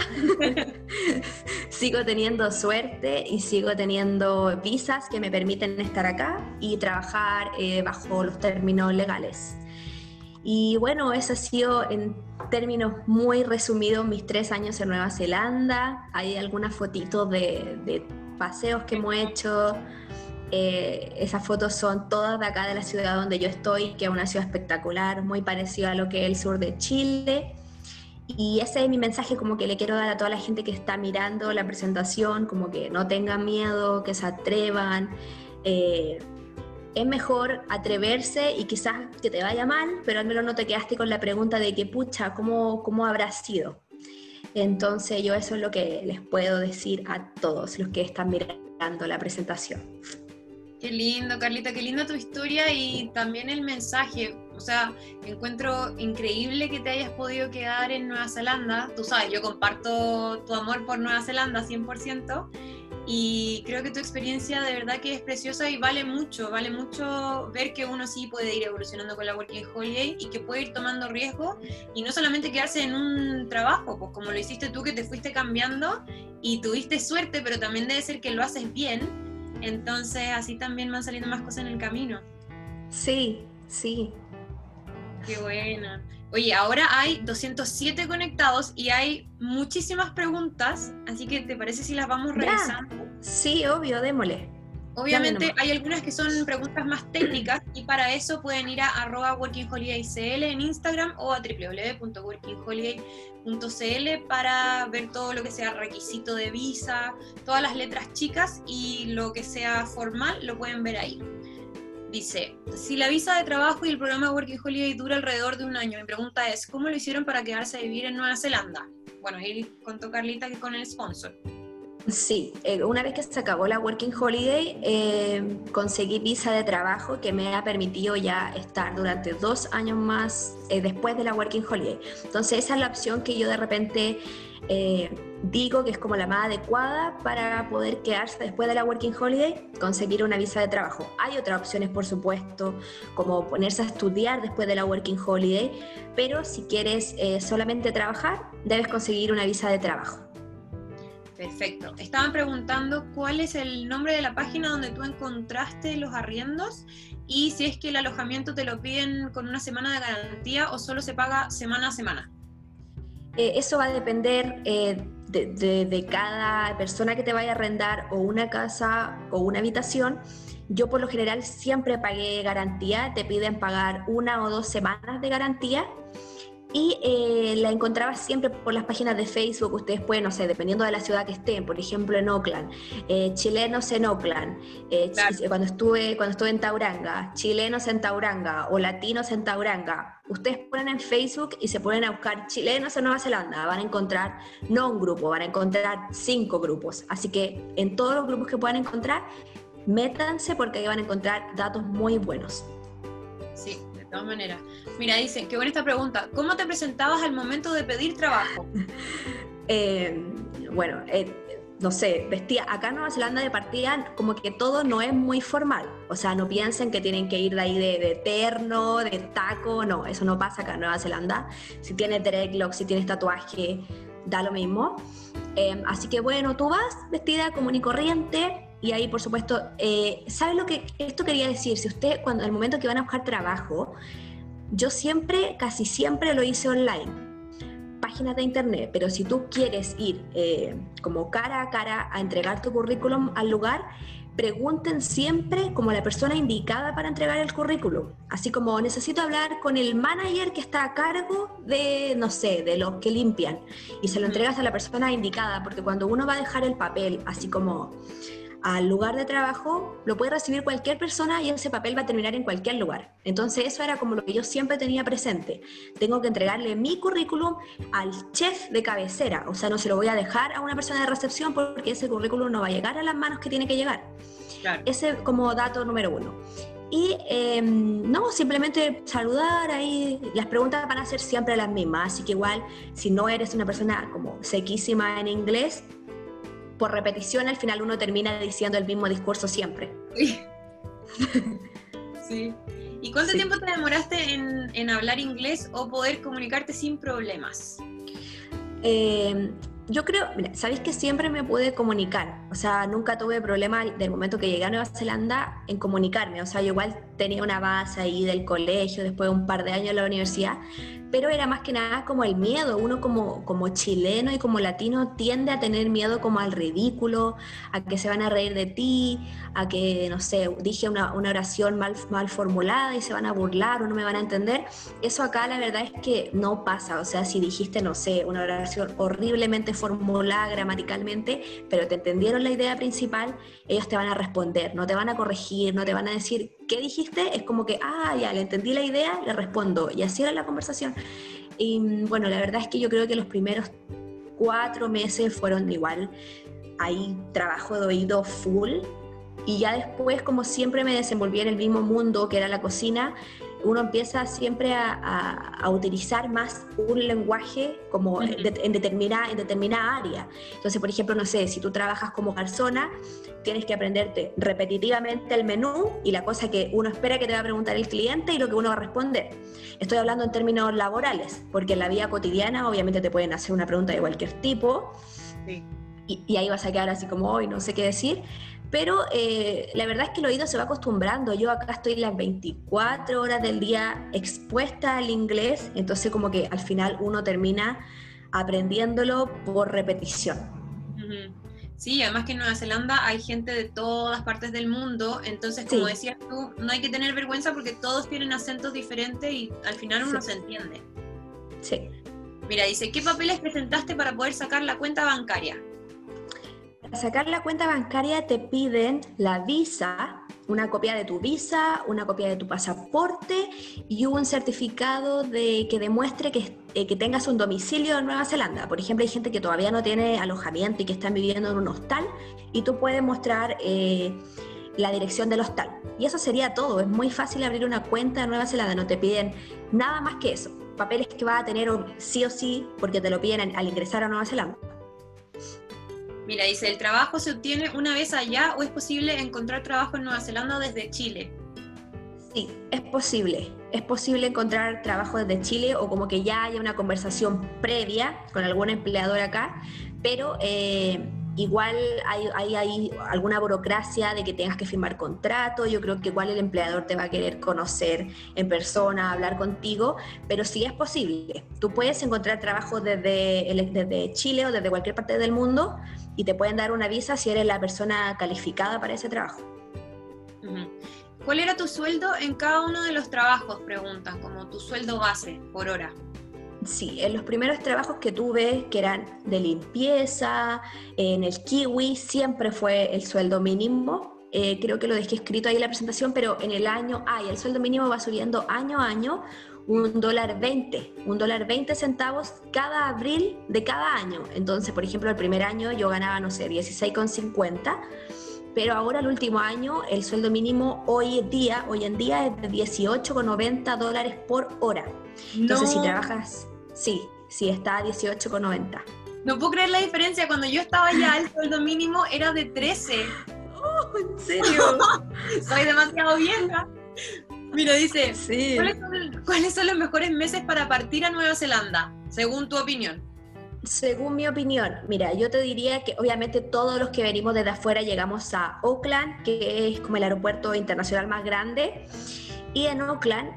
[laughs] sigo teniendo suerte y sigo teniendo visas que me permiten estar acá y trabajar eh, bajo los términos legales. Y bueno, eso ha sido en términos muy resumidos mis tres años en Nueva Zelanda. Hay algunas fotitos de, de paseos que hemos hecho, eh, esas fotos son todas de acá de la ciudad donde yo estoy, que es una ciudad espectacular, muy parecida a lo que es el sur de Chile. Y ese es mi mensaje como que le quiero dar a toda la gente que está mirando la presentación, como que no tengan miedo, que se atrevan. Eh, es mejor atreverse y quizás que te vaya mal, pero al menos no te quedaste con la pregunta de que, pucha, ¿cómo, cómo habrá sido? Entonces yo eso es lo que les puedo decir a todos los que están mirando la presentación. Qué lindo, Carlita, qué linda tu historia y también el mensaje. O sea, encuentro increíble que te hayas podido quedar en Nueva Zelanda. Tú sabes, yo comparto tu amor por Nueva Zelanda 100% y creo que tu experiencia de verdad que es preciosa y vale mucho, vale mucho ver que uno sí puede ir evolucionando con la Working Holiday y que puede ir tomando riesgo y no solamente quedarse en un trabajo, pues como lo hiciste tú que te fuiste cambiando y tuviste suerte, pero también debe ser que lo haces bien entonces así también van saliendo más cosas en el camino. Sí, sí. Qué buena. Oye, ahora hay 207 conectados y hay muchísimas preguntas, así que ¿te parece si las vamos revisando? Sí, obvio, démosle. Obviamente hay algunas que son preguntas más técnicas y para eso pueden ir a arroba workingholidaycl en Instagram o a www.workingholiday.cl para ver todo lo que sea requisito de visa, todas las letras chicas y lo que sea formal lo pueden ver ahí. Dice, si la visa de trabajo y el programa Working Holiday dura alrededor de un año, mi pregunta es, ¿cómo lo hicieron para quedarse a vivir en Nueva Zelanda? Bueno, ahí contó Carlita que con el sponsor. Sí, eh, una vez que se acabó la Working Holiday, eh, conseguí visa de trabajo que me ha permitido ya estar durante dos años más eh, después de la Working Holiday. Entonces esa es la opción que yo de repente digo que es como la más adecuada para poder quedarse después de la Working Holiday, conseguir una visa de trabajo. Hay otras opciones, por supuesto, como ponerse a estudiar después de la Working Holiday, pero si quieres solamente trabajar, debes conseguir una visa de trabajo. Perfecto. Estaban preguntando cuál es el nombre de la página donde tú encontraste los arriendos y si es que el alojamiento te lo piden con una semana de garantía o solo se paga semana a semana. Eh, eso va a depender eh, de, cada persona que te vaya a arrendar o una casa o una habitación. Yo por lo general siempre pagué garantía, te piden pagar una o dos semanas de garantía y eh, la encontraba siempre por las páginas de Facebook. Ustedes pueden, no sé, dependiendo de la ciudad que estén, por ejemplo en Oakland, eh, chilenos en Oakland, eh, cuando, estuve, cuando estuve en Tauranga, chilenos en Tauranga o latinos en Tauranga. Ustedes ponen en Facebook y se ponen a buscar chilenos en Nueva Zelanda. Van a encontrar no un grupo, van a encontrar cinco grupos. Así que en todos los grupos que puedan encontrar, métanse porque ahí van a encontrar datos muy buenos. Sí, todas maneras. Mira, dicen, qué buena esta pregunta. ¿Cómo te presentabas al momento de pedir trabajo? [laughs] eh, bueno, eh, no sé, vestía, acá en Nueva Zelanda de partida como que todo no es muy formal, o sea, no piensen que tienen que ir de ahí de, de terno, de taco, no, eso no pasa acá en Nueva Zelanda. Si tienes dreadlocks, si tienes tatuaje, da lo mismo. Em, así que bueno, tú vas vestida común y corriente y ahí por supuesto, eh, ¿sabes lo que esto quería decir? Si usted, cuando el momento que van a buscar trabajo, yo siempre, casi siempre lo hice online páginas de internet, pero si tú quieres ir eh, como cara a cara a entregar tu currículum al lugar, pregunten siempre como la persona indicada para entregar el currículum. Así como necesito hablar con el manager que está a cargo de, no sé, de los que limpian. Y se lo entregas a la persona indicada, porque cuando uno va a dejar el papel, así como al lugar de trabajo, lo puede recibir cualquier persona y ese papel va a terminar en cualquier lugar. Entonces eso era como lo que yo siempre tenía presente. Tengo que entregarle mi currículum al chef de cabecera, o sea, no se lo voy a dejar a una persona de recepción porque ese currículum no va a llegar a las manos que tiene que llegar. Ese como dato número uno. Y em, no, simplemente saludar ahí, las preguntas van a ser siempre las mismas, así que igual si no eres una persona como sequísima en inglés, por repetición al final uno termina diciendo el mismo discurso siempre. Sí. ¿Y cuánto tiempo te demoraste en, hablar inglés o poder comunicarte sin problemas? Eh, yo creo, mira, sabéis que siempre me pude comunicar, o sea, nunca tuve problema del momento que llegué a Nueva Zelanda en comunicarme, o sea, yo igual tenía una base ahí del colegio, después de un par de años en la universidad, pero era más que nada como el miedo. Uno como, como chileno y como latino tiende a tener miedo como al ridículo, a que se van a reír de ti, a que, no sé, dije una, una oración mal, mal formulada y se van a burlar o no me van a entender. Eso acá la verdad es que no pasa. O sea, si dijiste, no sé, una oración horriblemente formulada gramaticalmente, pero te entendieron la idea principal, ellos te van a responder, no te van a corregir, no te van a decir qué dijiste, es como que, ah, ya, le entendí la idea, le respondo. Y así era la conversación. Y bueno, la verdad es que yo creo que los primeros cuatro meses fueron igual. Ahí trabajo de oído full. Y ya después, como siempre me desenvolví en el mismo mundo que era la cocina, uno empieza siempre a, utilizar más un lenguaje como en, determinada, en determinada área. Entonces, por ejemplo, no sé, si tú trabajas como persona, tienes que aprenderte repetitivamente el menú y la cosa que uno espera que te va a preguntar el cliente y lo que uno va a responder. Estoy hablando en términos laborales, porque en la vida cotidiana obviamente te pueden hacer una pregunta de cualquier tipo. Y, y, ahí vas a quedar así como, hoy no sé qué decir, pero eh, la verdad es que el oído se va acostumbrando. Yo acá estoy las 24 horas del día expuesta al inglés, entonces como que al final uno termina aprendiéndolo por repetición. Sí, además que en Nueva Zelanda hay gente de todas partes del mundo, entonces como decías tú, no hay que tener vergüenza porque todos tienen acentos diferentes y al final uno se entiende. Sí. Mira, dice, ¿qué papeles presentaste para poder sacar la cuenta bancaria? Sacar la cuenta bancaria te piden la visa, una copia de tu visa, una copia de tu pasaporte y un certificado de que demuestre que, eh, que, tengas un domicilio en Nueva Zelanda. Por ejemplo, hay gente que todavía no tiene alojamiento y que están viviendo en un hostal y tú puedes mostrar eh, la dirección del hostal. Y eso sería todo. Es muy fácil abrir una cuenta en Nueva Zelanda. No te piden nada más que eso. Papeles que vas a tener sí o sí porque te lo piden al ingresar a Nueva Zelanda. Mira, dice, ¿el trabajo se obtiene una vez allá o es posible encontrar trabajo en Nueva Zelanda desde Chile? Sí, es posible. Es posible encontrar trabajo desde Chile o como que ya haya una conversación previa con algún empleador acá, pero eh, igual hay, hay, alguna burocracia de que tengas que firmar contrato, yo creo que igual el empleador te va a querer conocer en persona, hablar contigo, pero sí es posible. Tú puedes encontrar trabajo desde, desde Chile o desde cualquier parte del mundo y te pueden dar una visa si eres la persona calificada para ese trabajo. ¿Cuál era tu sueldo en cada uno de los trabajos? Preguntan, como tu sueldo base por hora. Sí, en los primeros trabajos que tuve, que eran de limpieza, en el kiwi, siempre fue el sueldo mínimo. Eh, creo que lo dejé escrito ahí en la presentación, pero en el año, ay, el sueldo mínimo va subiendo año a año un dólar 20, un dólar 20 centavos cada abril de cada año. Entonces, por ejemplo, el primer año yo ganaba, no sé, 16,50, pero ahora el último año el sueldo mínimo hoy en día, hoy en día es de 18,90 dólares por hora. Entonces, si trabajas, sí, sí está a 18,90. No puedo creer la diferencia. Cuando yo estaba allá, el sueldo mínimo era de 13. Oh, ¿En serio? [laughs] Soy demasiado vieja. Mira, dice, Sí. ¿cuáles son, cuáles son los mejores meses para partir a Nueva Zelanda, según tu opinión? Según mi opinión, mira, yo te diría que obviamente todos los que venimos desde afuera llegamos a Auckland, que es como el aeropuerto internacional más grande. Y en Auckland,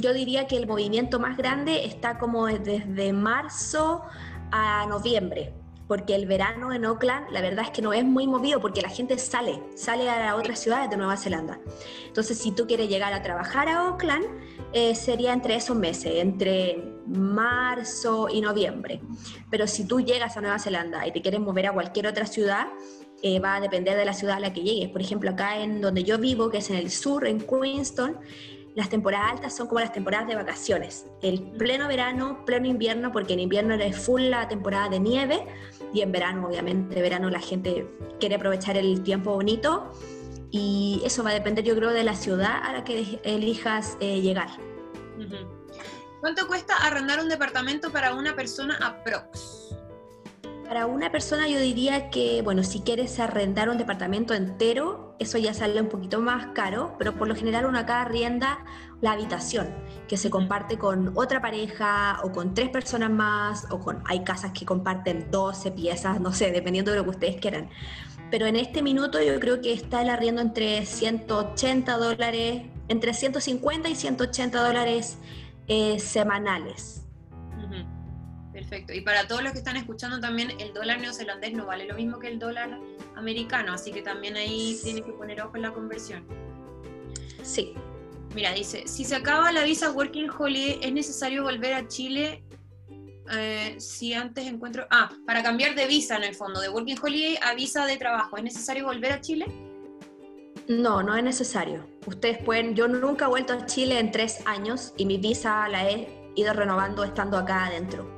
yo diría que el movimiento más grande está como desde marzo a noviembre, porque el verano en Auckland la verdad es que no es muy movido porque la gente sale, sale a otras ciudades de Nueva Zelanda. Entonces, si tú quieres llegar a trabajar a Auckland, eh, sería entre esos meses, entre marzo y noviembre. Pero si tú llegas a Nueva Zelanda y te quieres mover a cualquier otra ciudad, eh, va a depender de la ciudad a la que llegues. Por ejemplo, acá en donde yo vivo, que es en el sur, en Queenstown, las temporadas altas son como las temporadas de vacaciones. El pleno verano, pleno invierno, porque en invierno es full la temporada de nieve y en verano, obviamente, verano la gente quiere aprovechar el tiempo bonito y eso va a depender, yo creo, de la ciudad a la que elijas eh, llegar. ¿Cuánto cuesta arrendar un departamento para una persona aprox? Para una persona yo diría que, bueno, si quieres arrendar un departamento entero, eso ya sale un poquito más caro, pero por lo general uno acá arrienda la habitación, que se comparte con otra pareja o con tres personas más, o con, hay casas que comparten 12 piezas, no sé, dependiendo de lo que ustedes quieran. Pero en este minuto yo creo que está el arriendo entre 180 dólares, entre 150 y 180 dólares eh, semanales. Perfecto. Y para todos los que están escuchando también, el dólar neozelandés no vale lo mismo que el dólar americano, así que también ahí tienen que poner ojo en la conversión. Sí. Mira, dice, si se acaba la visa Working Holiday, ¿es necesario volver a Chile? Eh, si antes encuentro... Ah, para cambiar de visa en el fondo, de Working Holiday a visa de trabajo, ¿es necesario volver a Chile? No, no es necesario. Ustedes pueden, yo nunca he vuelto a Chile en tres años y mi visa la he ido renovando estando acá adentro.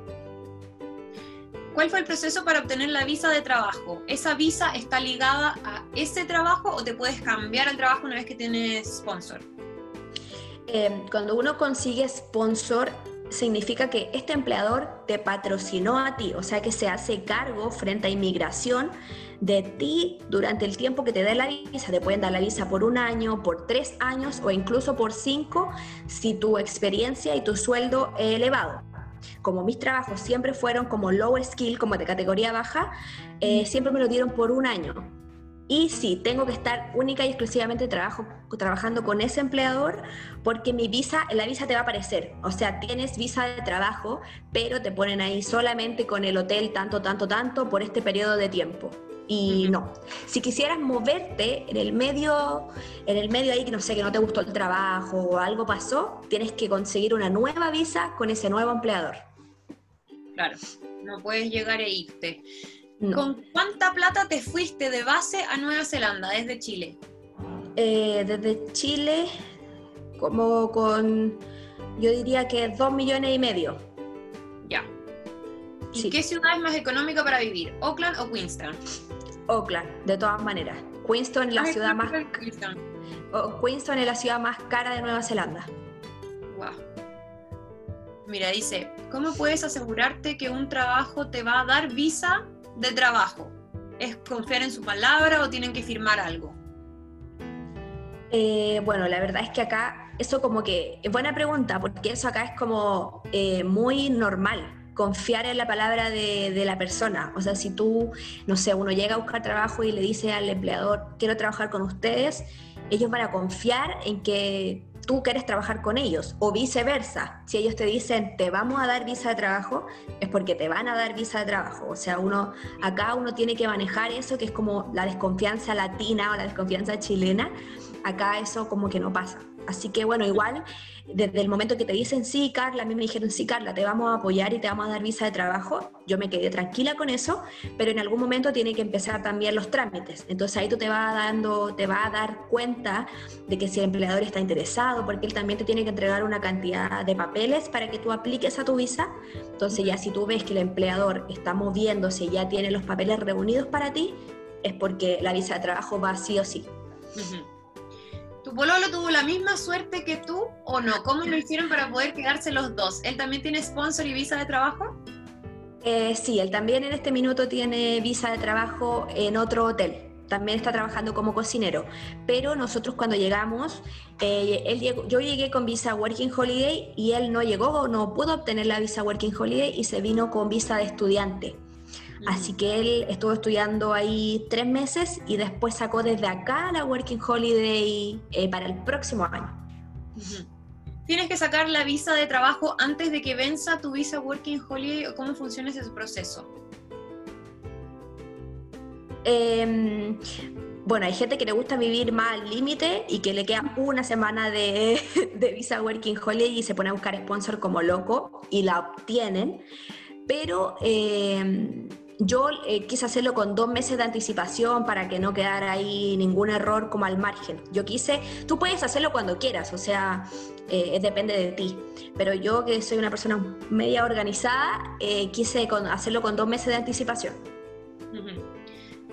¿Cuál fue el proceso para obtener la visa de trabajo? ¿Esa visa está ligada a ese trabajo o te puedes cambiar al trabajo una vez que tienes sponsor? Eh, cuando uno consigue sponsor, significa que este empleador te patrocinó a ti, o sea que se hace cargo frente a inmigración de ti durante el tiempo que te dé la visa. Te pueden dar la visa por un año, por tres años o incluso por cinco si tu experiencia y tu sueldo es elevado. Como mis trabajos siempre fueron como low skill, como de categoría baja, eh, siempre me lo dieron por un año. Y sí, tengo que estar única y exclusivamente trabajo, trabajando con ese empleador porque mi visa, la visa te va a aparecer. O sea, tienes visa de trabajo, pero te ponen ahí solamente con el hotel tanto, tanto, tanto por este periodo de tiempo. Y no, si quisieras moverte en el medio, en el medio ahí que no sé, que no te gustó el trabajo o algo pasó, tienes que conseguir una nueva visa con ese nuevo empleador. Claro, no puedes llegar e irte. No. ¿Con cuánta plata te fuiste de base a Nueva Zelanda desde Chile? Eh, desde Chile, como con, yo diría que dos millones y medio. Ya. ¿Y Sí. qué ciudad es más económica para vivir? ¿Oakland o Queenstown? Oakland, de todas maneras. Queenstown es la ciudad más, Queenstown. es la ciudad más cara de Nueva Zelanda. Guau. Mira, dice, ¿cómo puedes asegurarte que un trabajo te va a dar visa de trabajo? ¿Es confiar en su palabra o tienen que firmar algo? Eh, bueno, la verdad es que acá, eso como que, es buena pregunta, porque eso acá es como eh, muy normal, confiar en la palabra de, la persona. O sea, si tú, no sé, uno llega a buscar trabajo y le dice al empleador, quiero trabajar con ustedes, ellos van a confiar en que tú quieres trabajar con ellos, o viceversa. Si ellos te dicen, te vamos a dar visa de trabajo, es porque te van a dar visa de trabajo. O sea, uno, acá uno tiene que manejar eso, que es como la desconfianza latina o la desconfianza chilena, acá eso como que no pasa. Así que bueno, igual desde el momento que te dicen sí, Carla, a mí me dijeron sí, Carla, te vamos a apoyar y te vamos a dar visa de trabajo, yo me quedé tranquila con eso, pero en algún momento tiene que empezar también los trámites. Entonces ahí tú te vas dando, te vas a dar cuenta de que si el empleador está interesado, porque él también te tiene que entregar una cantidad de papeles para que tú apliques a tu visa. Entonces ya si tú ves que el empleador está moviéndose y ya tiene los papeles reunidos para ti, es porque la visa de trabajo va sí o sí. Ujú. ¿Tu pololo tuvo la misma suerte que tú o no? ¿Cómo lo hicieron para poder quedarse los dos? ¿Él también tiene sponsor y visa de trabajo? Eh, sí, él también en este minuto tiene visa de trabajo en otro hotel. También está trabajando como cocinero. Pero nosotros cuando llegamos, eh, yo llegué con visa Working Holiday y él no llegó, no pudo obtener la visa Working Holiday y se vino con visa de estudiante. Así que él estuvo estudiando ahí tres meses y después sacó desde acá la Working Holiday eh, para el próximo año. ¿Tienes que sacar la visa de trabajo antes de que venza tu visa Working Holiday o cómo funciona ese proceso? Em, bueno, hay gente que le gusta vivir más al límite y que le queda una semana de, [laughs] de, visa Working Holiday y se pone a buscar sponsor como loco y la obtienen. Pero eh, yo eh, quise hacerlo con dos meses de anticipación para que no quedara ahí ningún error como al margen. Yo quise, tú puedes hacerlo cuando quieras, o sea, eh, depende de ti. Pero yo que soy una persona media organizada, eh, quise hacerlo con dos meses de anticipación.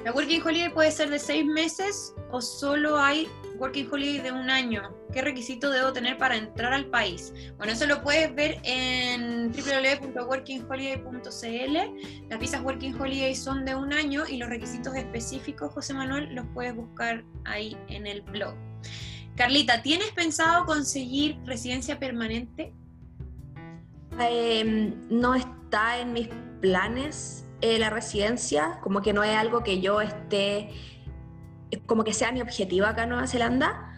¿La Working Holiday puede ser de seis meses o solo hay Working Holiday de un año? ¿Qué requisito debo tener para entrar al país? Bueno, eso lo puedes ver en www.workingholiday.cl. Las visas Working Holiday son de un año y los requisitos específicos, José Manuel, los puedes buscar ahí en el blog. Carlita, ¿tienes pensado conseguir residencia permanente? Em, no está en mis planes eh, la residencia, como que no es algo que yo esté, como que sea mi objetivo acá en Nueva Zelanda,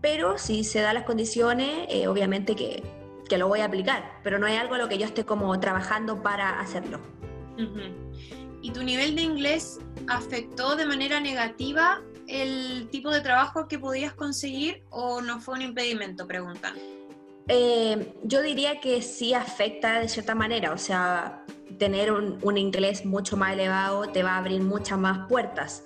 pero si se dan las condiciones, eh, obviamente que, que, lo voy a aplicar, pero no es algo a lo que yo esté como trabajando para hacerlo. ¿Y tu nivel de inglés afectó de manera negativa el tipo de trabajo que podías conseguir o no fue un impedimento? Pregunta. Eh, yo diría que sí afecta de cierta manera, o sea, tener un, inglés mucho más elevado te va a abrir muchas más puertas.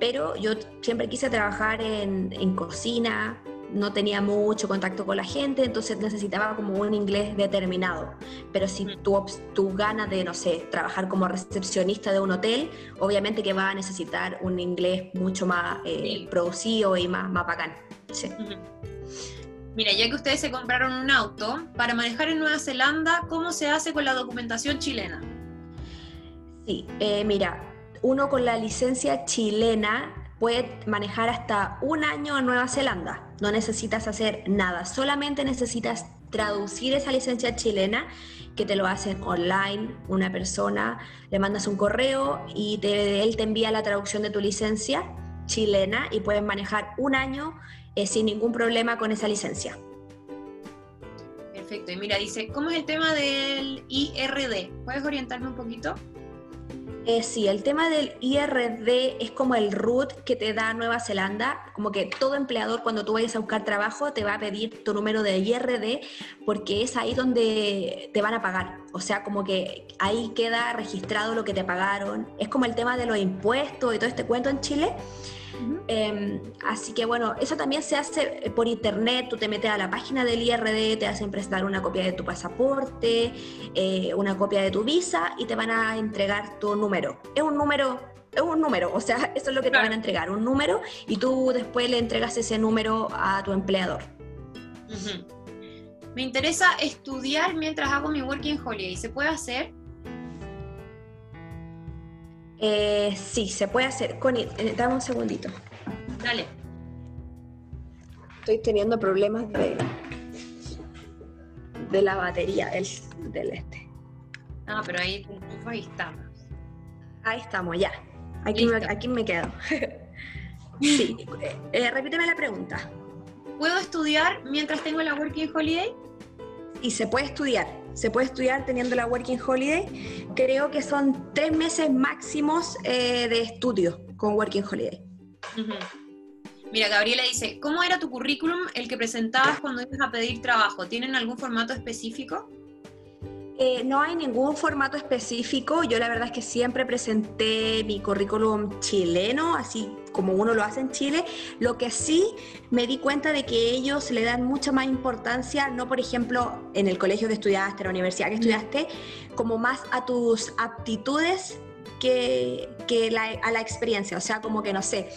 Pero yo siempre quise trabajar en, cocina, no tenía mucho contacto con la gente, entonces necesitaba como un inglés determinado. Pero si tú, tú ganas de, no sé, trabajar como recepcionista de un hotel, obviamente que va a necesitar un inglés mucho más eh, producido y más, más bacán. Sí. Mira, ya que ustedes se compraron un auto, para manejar en Nueva Zelanda, ¿cómo se hace con la documentación chilena? Sí, eh, mira, uno con la licencia chilena puede manejar hasta un año en Nueva Zelanda. No necesitas hacer nada, solamente necesitas traducir esa licencia chilena que te lo hacen online, una persona, le mandas un correo y él te envía la traducción de tu licencia chilena y puedes manejar un año eh, sin ningún problema con esa licencia. Perfecto. Y mira, dice, ¿cómo es el tema del IRD? ¿Puedes orientarme un poquito? Eh, sí, el tema del IRD es como el root que te da Nueva Zelanda, como que todo empleador cuando tú vayas a buscar trabajo te va a pedir tu número de IRD porque es ahí donde te van a pagar, o sea, como que ahí queda registrado lo que te pagaron, es como el tema de los impuestos y todo este cuento en Chile. Em, así que bueno, eso también se hace eh, por internet, tú te metes a la página del IRD, te hacen prestar una copia de tu pasaporte, eh, una copia de tu visa y te van a entregar tu número. Es un número, es un número, o sea, [laughs] eso es lo que te van a entregar, un número y tú después le entregas ese número a tu empleador. Me interesa estudiar mientras hago mi working holiday, ¿se puede hacer? Eh, sí, se puede hacer. Connie, eh, dame un segundito. Dale. Estoy teniendo problemas de, de la batería del, del este. Ah, pero ahí, ahí estamos. Ahí estamos, ya. Aquí, me, aquí me quedo. [laughs] sí, eh, repíteme la pregunta. ¿Puedo estudiar mientras tengo la Working Holiday? Y se puede estudiar se puede estudiar teniendo la Working Holiday. Creo que son tres meses máximos eh, de estudio con Working Holiday. Mira, Gabriela dice, ¿cómo era tu currículum el que presentabas cuando ibas a pedir trabajo? ¿Tienen algún formato específico? Eh, no hay ningún formato específico. Yo la verdad es que siempre presenté mi currículum chileno, así como uno lo hace en Chile. Lo que sí me di cuenta de que ellos le dan mucha más importancia, no por ejemplo en el colegio que estudiaste, en la universidad que estudiaste, como más a tus aptitudes que, a la experiencia. O sea, como que no sé,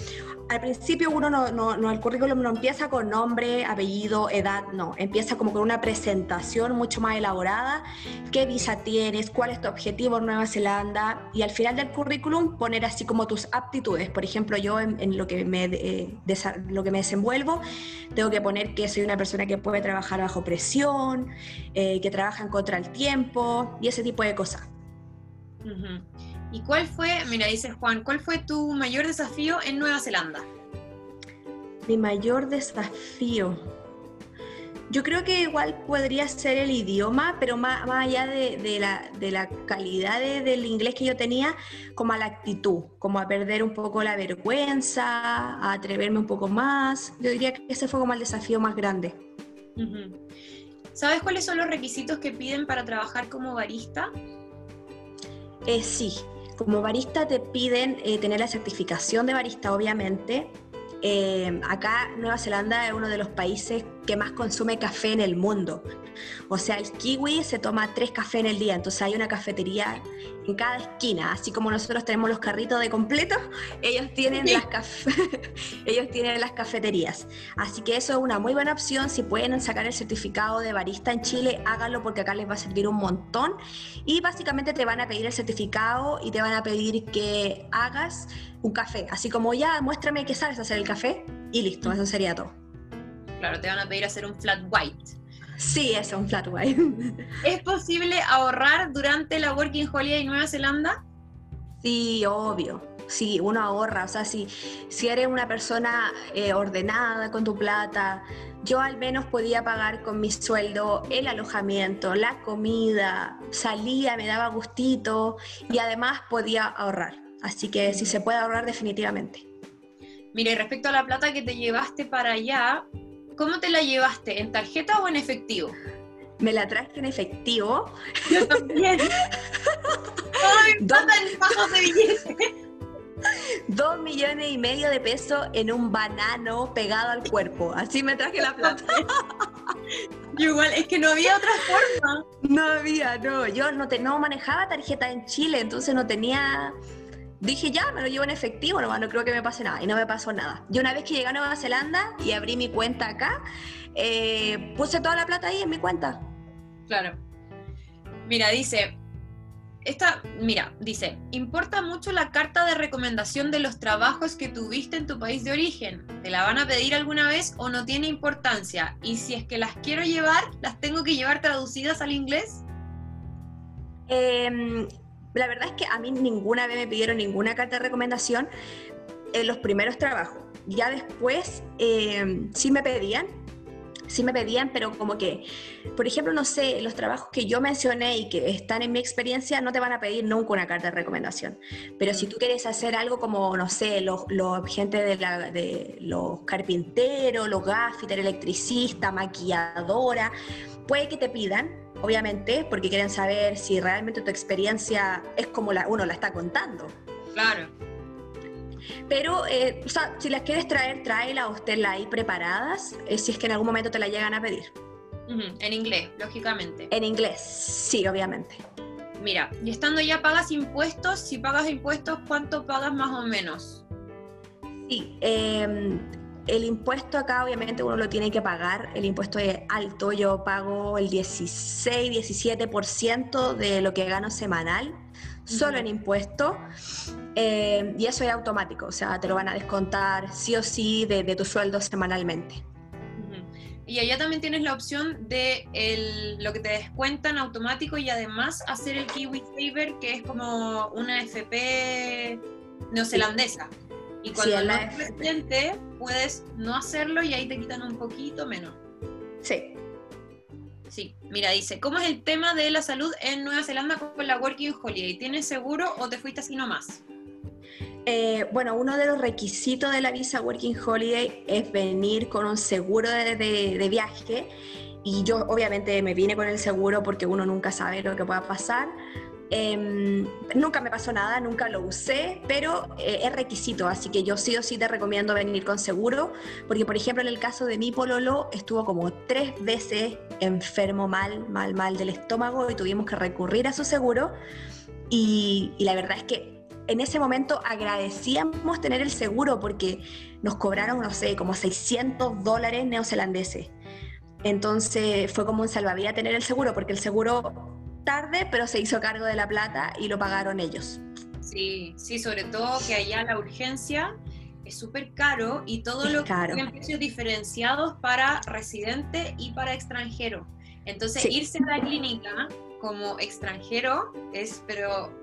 al principio uno no, no, no, el currículum no empieza con nombre, apellido, edad, no, empieza como con una presentación mucho más elaborada, qué visa tienes, cuál es tu objetivo en Nueva Zelanda y al final del currículum poner así como tus aptitudes. Por ejemplo, yo en, lo, que me, eh, lo que me desenvuelvo, tengo que poner que soy una persona que puede trabajar bajo presión, eh, que trabaja en contra del tiempo y ese tipo de cosas. ¿Y cuál fue, mira, dice Juan, cuál fue tu mayor desafío en Nueva Zelanda? Mi mayor desafío. Yo creo que igual podría ser el idioma, pero más, allá de, la, calidad del inglés que yo tenía, como a la actitud, como a perder un poco la vergüenza, a atreverme un poco más. Yo diría que ese fue como el desafío más grande. ¿Sabes cuáles son los requisitos que piden para trabajar como barista? Eh, sí, como barista te piden eh, tener la certificación de barista, obviamente. Eh, acá Nueva Zelanda es uno de los países que más consume café en el mundo. O sea, el kiwi se toma tres cafés en el día, entonces hay una cafetería en cada esquina, así como nosotros tenemos los carritos de completo, [laughs] ellos tienen, las, [laughs] ellos tienen las cafeterías. Así que eso es una muy buena opción, si pueden sacar el certificado de barista en Chile, háganlo porque acá les va a servir un montón. Y básicamente te van a pedir el certificado y te van a pedir que hagas un café, así como ya, muéstrame que sabes hacer el café y listo, eso sería todo. Claro, te van a pedir hacer un flat white. Sí, eso, un flat [laughs] white. ¿Es posible ahorrar durante la Working Holiday en Nueva Zelanda? Sí, obvio. Sí, uno ahorra. O sea, si, si eres una persona eh, ordenada con tu plata, yo al menos podía pagar con mi sueldo el alojamiento, la comida, salía, me daba gustito y además podía ahorrar. Así que si se puede ahorrar definitivamente. Mire, respecto a la plata que te llevaste para allá, ¿Cómo te la llevaste? ¿En tarjeta o en efectivo? Me la traje en efectivo. Yo también. [laughs] En de billetes. Dos millones y medio de pesos en un banano pegado al cuerpo. Así me traje la plata. [laughs] igual, es que no había otra forma. No había, no. Yo no, te, no manejaba tarjeta en Chile, entonces no tenía dije ya, me lo llevo en efectivo, no, no creo que me pase nada. Y no me pasó nada. Y una vez que llegué a Nueva Zelanda y abrí mi cuenta acá, eh, puse toda la plata ahí en mi cuenta. Claro. Mira, dice, esta, mira, dice, importa mucho la carta de recomendación de los trabajos que tuviste en tu país de origen. ¿Te la van a pedir alguna vez o no tiene importancia? Y si es que las quiero llevar, ¿las tengo que llevar traducidas al inglés? Eh, la verdad es que a mí ninguna vez me pidieron ninguna carta de recomendación en los primeros trabajos. Ya después eh, sí me pedían, sí me pedían, pero como que, por ejemplo, no sé, los trabajos que yo mencioné y que están en mi experiencia no te van a pedir nunca una carta de recomendación. Pero si tú quieres hacer algo como, no sé, los, los gente de, de los carpinteros, los gaffiter, electricista, maquilladora, puede que te pidan, obviamente, porque quieren saber si realmente tu experiencia es como la, uno la está contando. Claro. Pero, eh, o sea, si las quieres traer, tráela o la ahí preparadas, eh, si es que en algún momento te la llegan a pedir. En inglés, lógicamente. En inglés, sí, obviamente. Mira, y estando ya pagas impuestos, si pagas impuestos, ¿cuánto pagas más o menos? Sí, eh, el impuesto acá obviamente uno lo tiene que pagar, el impuesto es alto, yo pago el 16, 17% de lo que gano semanal, solo en impuesto, eh, y eso es automático, o sea, te lo van a descontar sí o sí de, tu sueldo semanalmente. Y allá también tienes la opción de lo que te descuentan automático y además hacer el Kiwi Saver, que es como una FP neozelandesa. Y cuando no es presidente, puedes no hacerlo y ahí te quitan un poquito menos. Sí. Sí, mira, dice, ¿cómo es el tema de la salud en Nueva Zelanda con la Working Holiday? ¿Tienes seguro o te fuiste así nomás? Eh, bueno, uno de los requisitos de la visa Working Holiday es venir con un seguro de, de viaje y yo obviamente me vine con el seguro porque uno nunca sabe lo que pueda pasar. Em, nunca me pasó nada, nunca lo usé, pero eh, es requisito, así que yo sí o sí te recomiendo venir con seguro, porque por ejemplo en el caso de mi pololo estuvo como tres veces enfermo mal, mal, mal del estómago y tuvimos que recurrir a su seguro y, la verdad es que en ese momento agradecíamos tener el seguro porque nos cobraron, no sé, como 600 dólares neozelandeses. Entonces fue como un salvavidas tener el seguro, porque el seguro tarde, pero se hizo cargo de la plata y lo pagaron ellos. Sí, sí, sobre todo que allá la urgencia es súper caro y todo lo que tiene precios diferenciados para residente y para extranjero. Entonces, irse a la clínica como extranjero es, pero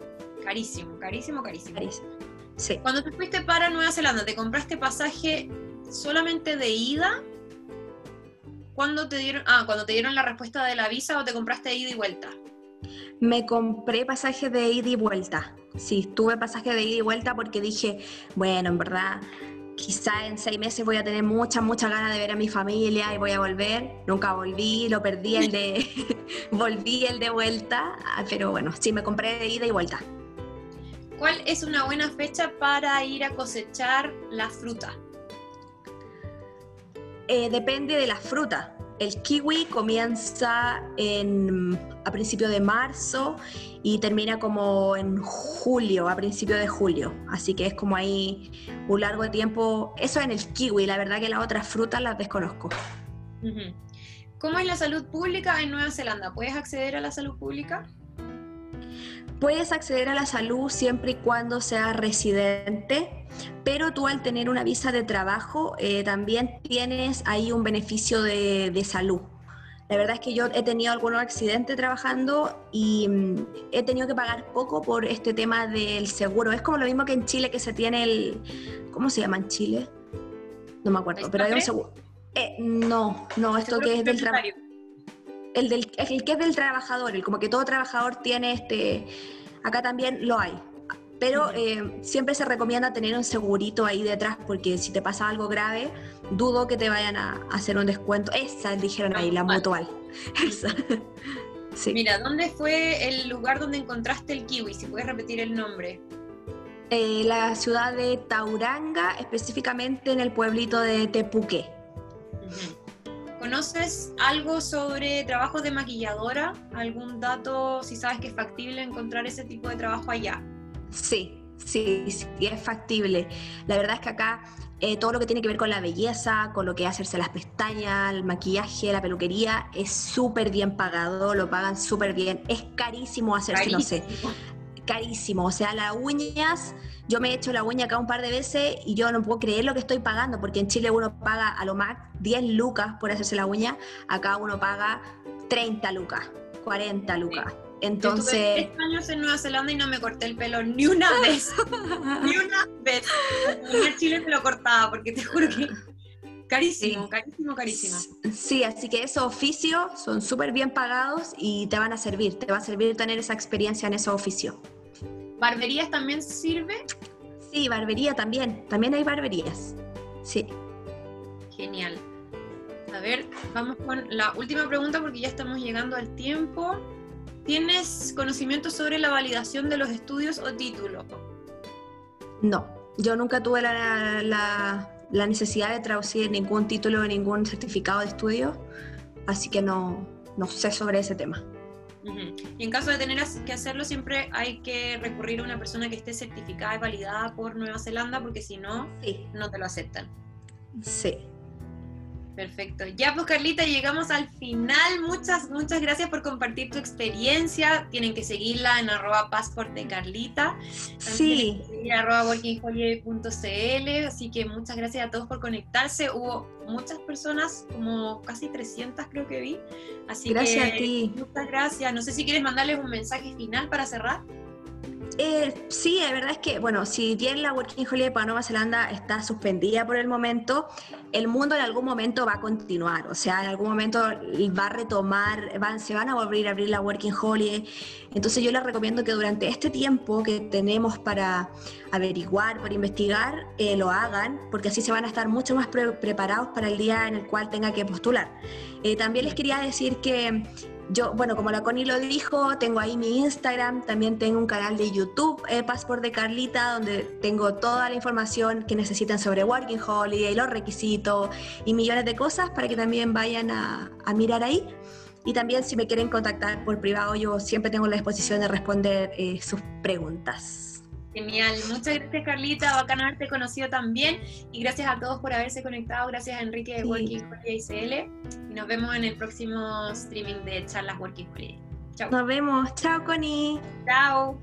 carísimo, carísimo, carísimo. carísimo. Sí. Cuando te fuiste para Nueva Zelanda, ¿te compraste pasaje solamente de ida ¿Cuándo te dieron, ah, cuando te dieron la respuesta de la visa o te compraste ida y vuelta? Me compré pasaje de ida y vuelta. Sí, tuve pasaje de ida y vuelta porque dije, bueno, en verdad, quizá en seis meses voy a tener muchas, muchas ganas de ver a mi familia y voy a volver. Nunca volví, lo perdí el de, [laughs] volví el de vuelta, ah, pero bueno, sí, me compré de ida y vuelta. ¿Cuál es una buena fecha para ir a cosechar la fruta? Eh, depende de la fruta. El kiwi comienza a principios de marzo y termina como en julio, a principios de julio. Así que es como ahí un largo tiempo. Eso en el kiwi, la verdad que las otras frutas las desconozco. ¿Cómo es la salud pública en Nueva Zelanda? ¿Puedes acceder a la salud pública? Puedes acceder a la salud siempre y cuando seas residente, pero tú al tener una visa de trabajo eh, también tienes ahí un beneficio de, salud. La verdad es que yo he tenido algunos accidentes trabajando y mm, he tenido que pagar poco por este tema del seguro. Es como lo mismo que en Chile que se tiene el... ¿Cómo se llama en Chile? No me acuerdo, pero hay un seguro. Eh, no, no, esto que es del trabajo el, del, el que es del trabajador, el como que todo trabajador tiene este, acá también lo hay. Pero eh, siempre se recomienda tener un segurito ahí detrás porque si te pasa algo grave, dudo que te vayan a, hacer un descuento. Esa dijeron ahí, la mutual. [laughs] Mira, ¿dónde fue el lugar donde encontraste el kiwi? Si puedes repetir el nombre. Eh, la ciudad de Tauranga, específicamente en el pueblito de Tepuque. ¿Conoces algo sobre trabajos de maquilladora? ¿Algún dato, si sabes que es factible encontrar ese tipo de trabajo allá? Sí, sí, sí, es factible. La verdad es que acá eh, todo lo que tiene que ver con la belleza, con lo que es hacerse las pestañas, el maquillaje, la peluquería, es súper bien pagado, lo pagan súper bien. Es carísimo hacerse, no sé, carísimo. O sea, las uñas yo me he hecho la uña acá un par de veces y yo no puedo creer lo que estoy pagando, porque en Chile uno paga a lo más 10 lucas por hacerse la uña, acá uno paga 30 lucas, 40 lucas. Entonces. Yo años en Nueva Zelanda y no me corté el pelo ni una [laughs] vez. ni una vez. En Chile me lo cortaba, porque te juro que. Carísimo, carísimo, carísimo. Sí, así que esos oficios son súper bien pagados y te van a servir. Te va a servir tener esa experiencia en esos oficios. ¿Barberías también sirve? Sí, barbería también. También hay barberías. Sí. Genial. A ver, vamos con la última pregunta porque ya estamos llegando al tiempo. ¿Tienes conocimiento sobre la validación de los estudios o títulos? No, yo nunca tuve la, la necesidad de traducir ningún título o ningún certificado de estudio, así que no, no sé sobre ese tema. Y en caso de tener que hacerlo, siempre hay que recurrir a una persona que esté certificada y validada por Nueva Zelanda, porque si no, no te lo aceptan. Sí. Perfecto. Ya pues Carlita, llegamos al final. Muchas, muchas gracias por compartir tu experiencia. Tienen que seguirla en arroba passport de Carlita. sí. En arroba workingholiday.cl. Así que muchas gracias a todos por conectarse. Hubo muchas personas, como casi 300 creo que vi. Así gracias que a ti. muchas gracias. No sé si quieres mandarles un mensaje final para cerrar. Eh, sí, la verdad es que, bueno, si bien la Working Holiday para Nueva Zelanda está suspendida por el momento, el mundo en algún momento va a continuar, o sea, en algún momento va a retomar, van, se van a volver a abrir la Working Holiday. Entonces yo les recomiendo que durante este tiempo que tenemos para averiguar, para investigar, eh, lo hagan, porque así se van a estar mucho más preparados para el día en el cual tenga que postular. Eh, también les quería decir que yo, bueno, como la Connie lo dijo, tengo ahí mi Instagram, también tengo un canal de YouTube, eh, Passport de Carlita, donde tengo toda la información que necesitan sobre Working Holiday, los requisitos y millones de cosas para que también vayan a, mirar ahí. Y también si me quieren contactar por privado, yo siempre tengo la disposición de responder eh, sus preguntas. Genial, muchas gracias Carlita, bacán haberte conocido también y gracias a todos por haberse conectado, gracias a Enrique de Working Holiday ICL y nos vemos en el próximo streaming de charlas Working Holiday. Chao. Nos vemos, chao Connie. Chao.